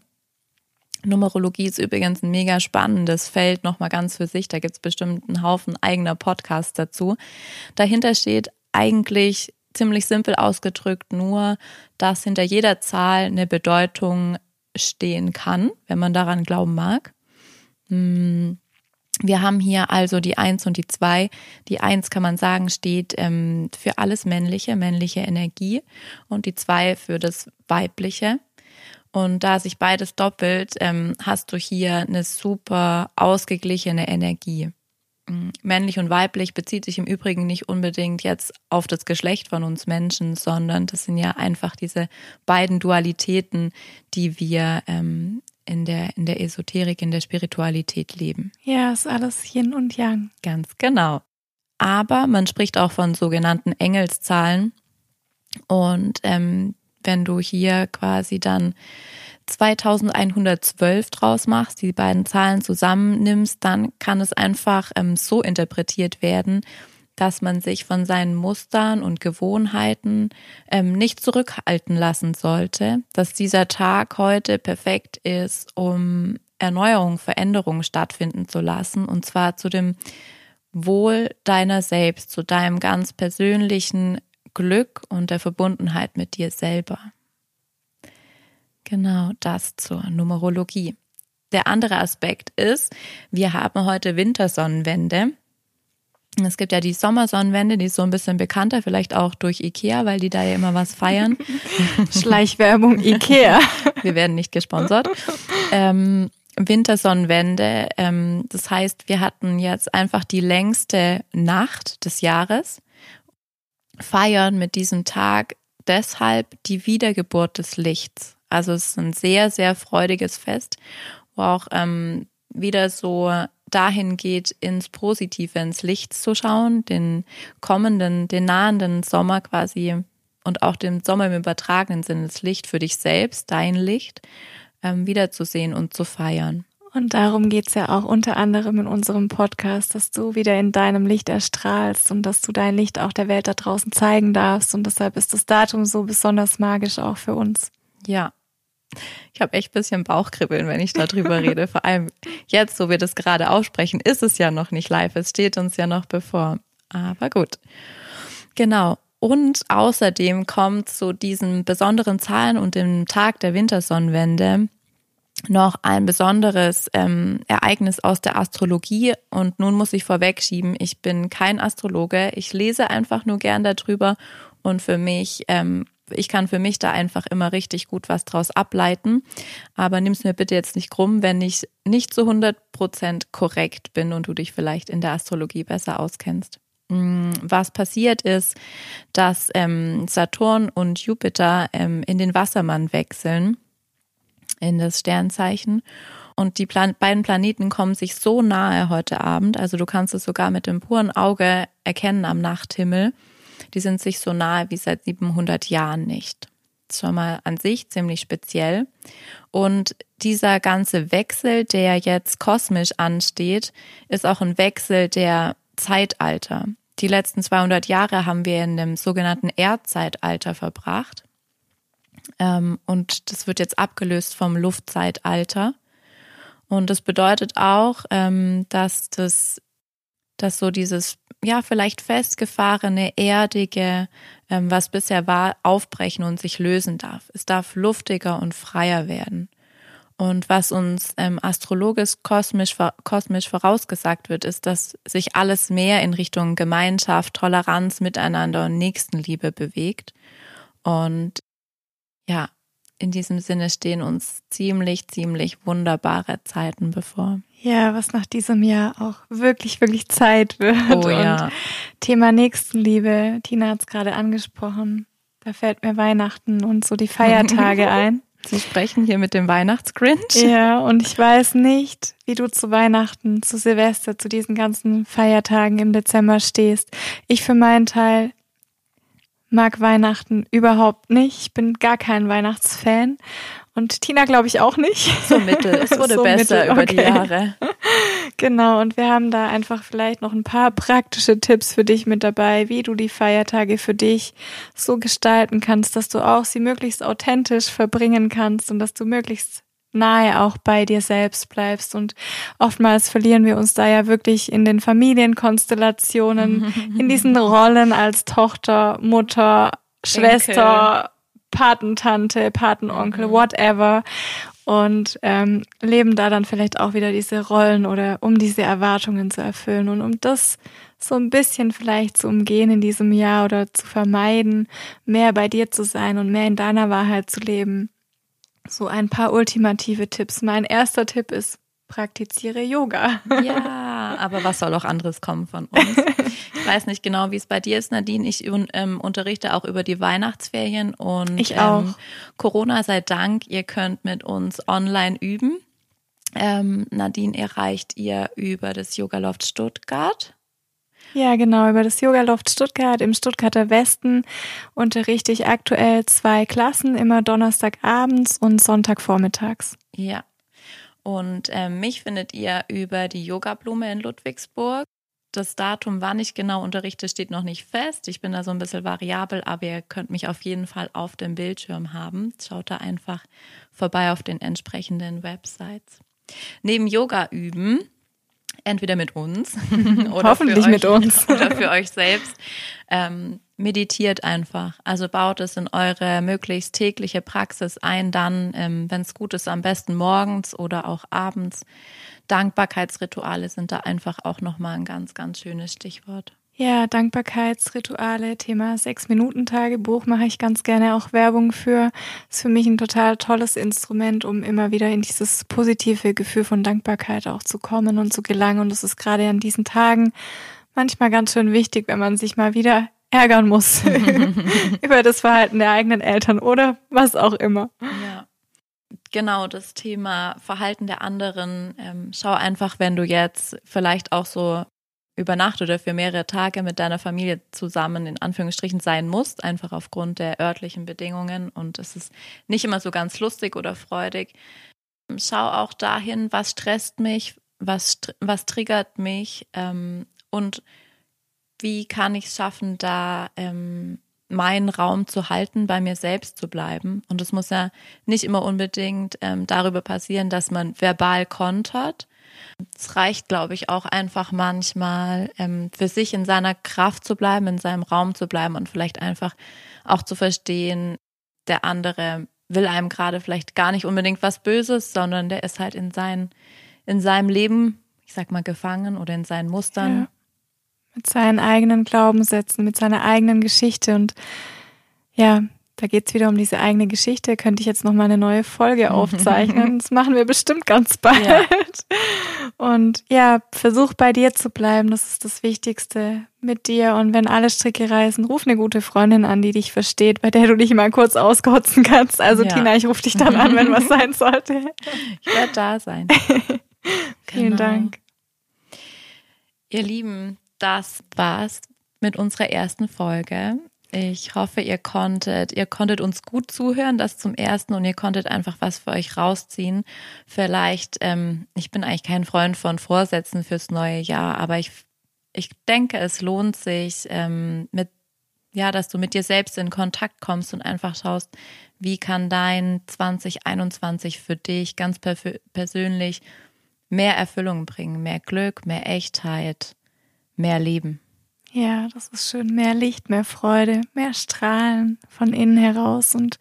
Numerologie ist übrigens ein mega spannendes Feld, nochmal ganz für sich. Da gibt's bestimmt einen Haufen eigener Podcasts dazu. Dahinter steht eigentlich ziemlich simpel ausgedrückt nur, dass hinter jeder Zahl eine Bedeutung stehen kann, wenn man daran glauben mag. Hm. Wir haben hier also die Eins und die Zwei. Die Eins kann man sagen steht ähm, für alles Männliche, männliche Energie und die Zwei für das Weibliche. Und da sich beides doppelt, ähm, hast du hier eine super ausgeglichene Energie. Mm, männlich und weiblich bezieht sich im Übrigen nicht unbedingt jetzt auf das Geschlecht von uns Menschen, sondern das sind ja einfach diese beiden Dualitäten, die wir ähm, in, der, in der Esoterik, in der Spiritualität leben. Ja, ist alles Yin und Yang. Ganz genau. Aber man spricht auch von sogenannten Engelszahlen. Und ähm, wenn du hier quasi dann 2112 draus machst, die beiden Zahlen zusammennimmst, dann kann es einfach ähm, so interpretiert werden, dass man sich von seinen Mustern und Gewohnheiten ähm, nicht zurückhalten lassen sollte, dass dieser Tag heute perfekt ist, um Erneuerung, Veränderung stattfinden zu lassen und zwar zu dem Wohl deiner selbst, zu deinem ganz persönlichen Glück und der Verbundenheit mit dir selber. Genau das zur Numerologie. Der andere Aspekt ist, wir haben heute Wintersonnenwende. Es gibt ja die Sommersonnenwende, die ist so ein bisschen bekannter, vielleicht auch durch Ikea, weil die da ja immer was feiern. *laughs* Schleichwerbung Ikea. *laughs* Wir werden nicht gesponsert. Ähm, Wintersonnenwende, ähm, das heißt, wir hatten jetzt einfach die längste Nacht des Jahres feiern mit diesem Tag deshalb die Wiedergeburt des Lichts. Also es ist ein sehr, sehr freudiges Fest, wo auch ähm, wieder so dahin geht, ins Positive, ins Licht zu schauen, den kommenden, den nahenden Sommer quasi und auch den Sommer im übertragenen Sinne, das Licht für dich selbst, dein Licht, ähm, wiederzusehen und zu feiern. Und darum geht's ja auch unter anderem in unserem Podcast, dass du wieder in deinem Licht erstrahlst und dass du dein Licht auch der Welt da draußen zeigen darfst. Und deshalb ist das Datum so besonders magisch auch für uns. Ja. Ich habe echt bisschen Bauchkribbeln, wenn ich darüber *laughs* rede. Vor allem jetzt, wo wir das gerade aussprechen, ist es ja noch nicht live. Es steht uns ja noch bevor. Aber gut. Genau. Und außerdem kommt zu diesen besonderen Zahlen und dem Tag der Wintersonnenwende noch ein besonderes ähm, Ereignis aus der Astrologie. Und nun muss ich vorwegschieben, ich bin kein Astrologe. Ich lese einfach nur gern darüber und für mich, ähm, ich kann für mich da einfach immer richtig gut was draus ableiten. Aber nimm's mir bitte jetzt nicht krumm, wenn ich nicht zu 100 Prozent korrekt bin und du dich vielleicht in der Astrologie besser auskennst. Mm, was passiert ist, dass ähm, Saturn und Jupiter ähm, in den Wassermann wechseln in das Sternzeichen. Und die Plan beiden Planeten kommen sich so nahe heute Abend, also du kannst es sogar mit dem puren Auge erkennen am Nachthimmel. Die sind sich so nahe wie seit 700 Jahren nicht. Das war mal an sich ziemlich speziell. Und dieser ganze Wechsel, der jetzt kosmisch ansteht, ist auch ein Wechsel der Zeitalter. Die letzten 200 Jahre haben wir in dem sogenannten Erdzeitalter verbracht. Ähm, und das wird jetzt abgelöst vom Luftzeitalter. Und das bedeutet auch, ähm, dass das, dass so dieses, ja, vielleicht festgefahrene, erdige, ähm, was bisher war, aufbrechen und sich lösen darf. Es darf luftiger und freier werden. Und was uns ähm, astrologisch kosmisch, kosmisch vorausgesagt wird, ist, dass sich alles mehr in Richtung Gemeinschaft, Toleranz, Miteinander und Nächstenliebe bewegt. Und ja, in diesem Sinne stehen uns ziemlich, ziemlich wunderbare Zeiten bevor. Ja, was nach diesem Jahr auch wirklich, wirklich Zeit wird. Oh ja. Und Thema Nächstenliebe, Tina hat es gerade angesprochen. Da fällt mir Weihnachten und so die Feiertage *laughs* ein. Sie sprechen hier mit dem Weihnachtsgrinch. Ja, und ich weiß nicht, wie du zu Weihnachten, zu Silvester, zu diesen ganzen Feiertagen im Dezember stehst. Ich für meinen Teil mag Weihnachten überhaupt nicht. Ich bin gar kein Weihnachtsfan. Und Tina glaube ich auch nicht. So mittel. Es *laughs* wurde so besser mittel, okay. über die Jahre. *laughs* Genau, und wir haben da einfach vielleicht noch ein paar praktische Tipps für dich mit dabei, wie du die Feiertage für dich so gestalten kannst, dass du auch sie möglichst authentisch verbringen kannst und dass du möglichst nahe auch bei dir selbst bleibst. Und oftmals verlieren wir uns da ja wirklich in den Familienkonstellationen, in diesen *laughs* Rollen als Tochter, Mutter, Schwester, Patentante, Patenonkel, mhm. whatever. Und ähm, leben da dann vielleicht auch wieder diese Rollen oder um diese Erwartungen zu erfüllen. Und um das so ein bisschen vielleicht zu umgehen in diesem Jahr oder zu vermeiden, mehr bei dir zu sein und mehr in deiner Wahrheit zu leben, so ein paar ultimative Tipps. Mein erster Tipp ist, praktiziere Yoga. *laughs* Ja, aber was soll auch anderes kommen von uns? Ich weiß nicht genau, wie es bei dir ist, Nadine. Ich ähm, unterrichte auch über die Weihnachtsferien und ich auch. Ähm, Corona sei Dank, ihr könnt mit uns online üben. Ähm, Nadine erreicht ihr über das Yoga Loft Stuttgart. Ja, genau. Über das Yoga Loft Stuttgart im Stuttgarter Westen unterrichte ich aktuell zwei Klassen, immer Donnerstagabends und Sonntagvormittags. Ja. Und äh, mich findet ihr über die Yoga-Blume in Ludwigsburg. Das Datum, wann ich genau unterrichte, steht noch nicht fest. Ich bin da so ein bisschen variabel, aber ihr könnt mich auf jeden Fall auf dem Bildschirm haben. Schaut da einfach vorbei auf den entsprechenden Websites. Neben Yoga üben entweder mit uns *laughs* oder hoffentlich euch, mit uns *laughs* oder für euch selbst. Ähm, meditiert einfach. Also baut es in eure möglichst tägliche Praxis ein, dann, ähm, wenn es gut ist, am besten morgens oder auch abends. Dankbarkeitsrituale sind da einfach auch nochmal ein ganz, ganz schönes Stichwort. Ja, Dankbarkeitsrituale, Thema Sechs-Minuten-Tagebuch mache ich ganz gerne auch Werbung für. Ist für mich ein total tolles Instrument, um immer wieder in dieses positive Gefühl von Dankbarkeit auch zu kommen und zu gelangen. Und es ist gerade an diesen Tagen manchmal ganz schön wichtig, wenn man sich mal wieder ärgern muss *laughs* über das Verhalten der eigenen Eltern oder was auch immer. Ja. Genau, das Thema Verhalten der anderen. Ähm, schau einfach, wenn du jetzt vielleicht auch so über Nacht oder für mehrere Tage mit deiner Familie zusammen in Anführungsstrichen sein musst, einfach aufgrund der örtlichen Bedingungen und es ist nicht immer so ganz lustig oder freudig. Schau auch dahin, was stresst mich, was, was triggert mich ähm, und wie kann ich es schaffen, da ähm, meinen Raum zu halten, bei mir selbst zu bleiben. Und es muss ja nicht immer unbedingt ähm, darüber passieren, dass man verbal kontert, es reicht, glaube ich, auch einfach manchmal ähm, für sich in seiner Kraft zu bleiben, in seinem Raum zu bleiben und vielleicht einfach auch zu verstehen, der andere will einem gerade vielleicht gar nicht unbedingt was Böses, sondern der ist halt in, sein, in seinem Leben, ich sag mal, gefangen oder in seinen Mustern. Ja. Mit seinen eigenen Glaubenssätzen, mit seiner eigenen Geschichte und ja, da geht es wieder um diese eigene Geschichte. Könnte ich jetzt noch mal eine neue Folge *laughs* aufzeichnen? Das machen wir bestimmt ganz bald. Ja. Und ja, versuch bei dir zu bleiben. Das ist das Wichtigste mit dir. Und wenn alle Stricke reißen, ruf eine gute Freundin an, die dich versteht, bei der du dich mal kurz auskotzen kannst. Also ja. Tina, ich rufe dich dann an, wenn was *laughs* sein sollte. Ich werde da sein. *laughs* Vielen genau. Dank. Ihr Lieben, das war's mit unserer ersten Folge. Ich hoffe, ihr konntet, ihr konntet uns gut zuhören, das zum ersten, und ihr konntet einfach was für euch rausziehen. Vielleicht, ähm, ich bin eigentlich kein Freund von Vorsätzen fürs neue Jahr, aber ich, ich denke, es lohnt sich, ähm, mit, ja, dass du mit dir selbst in Kontakt kommst und einfach schaust, wie kann dein 2021 für dich ganz persönlich mehr Erfüllung bringen, mehr Glück, mehr Echtheit, mehr Leben. Ja, das ist schön. Mehr Licht, mehr Freude, mehr Strahlen von innen heraus. Und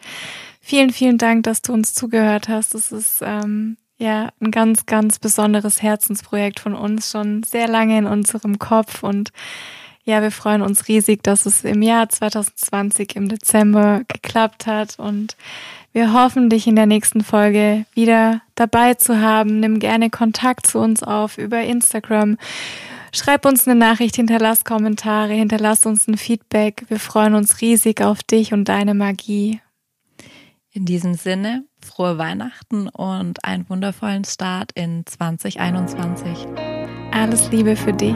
vielen, vielen Dank, dass du uns zugehört hast. Es ist ähm, ja ein ganz, ganz besonderes Herzensprojekt von uns, schon sehr lange in unserem Kopf. Und ja, wir freuen uns riesig, dass es im Jahr 2020 im Dezember geklappt hat. Und wir hoffen, dich in der nächsten Folge wieder dabei zu haben. Nimm gerne Kontakt zu uns auf über Instagram Schreib uns eine Nachricht, hinterlass Kommentare, hinterlass uns ein Feedback. Wir freuen uns riesig auf dich und deine Magie. In diesem Sinne, frohe Weihnachten und einen wundervollen Start in 2021. Alles Liebe für dich.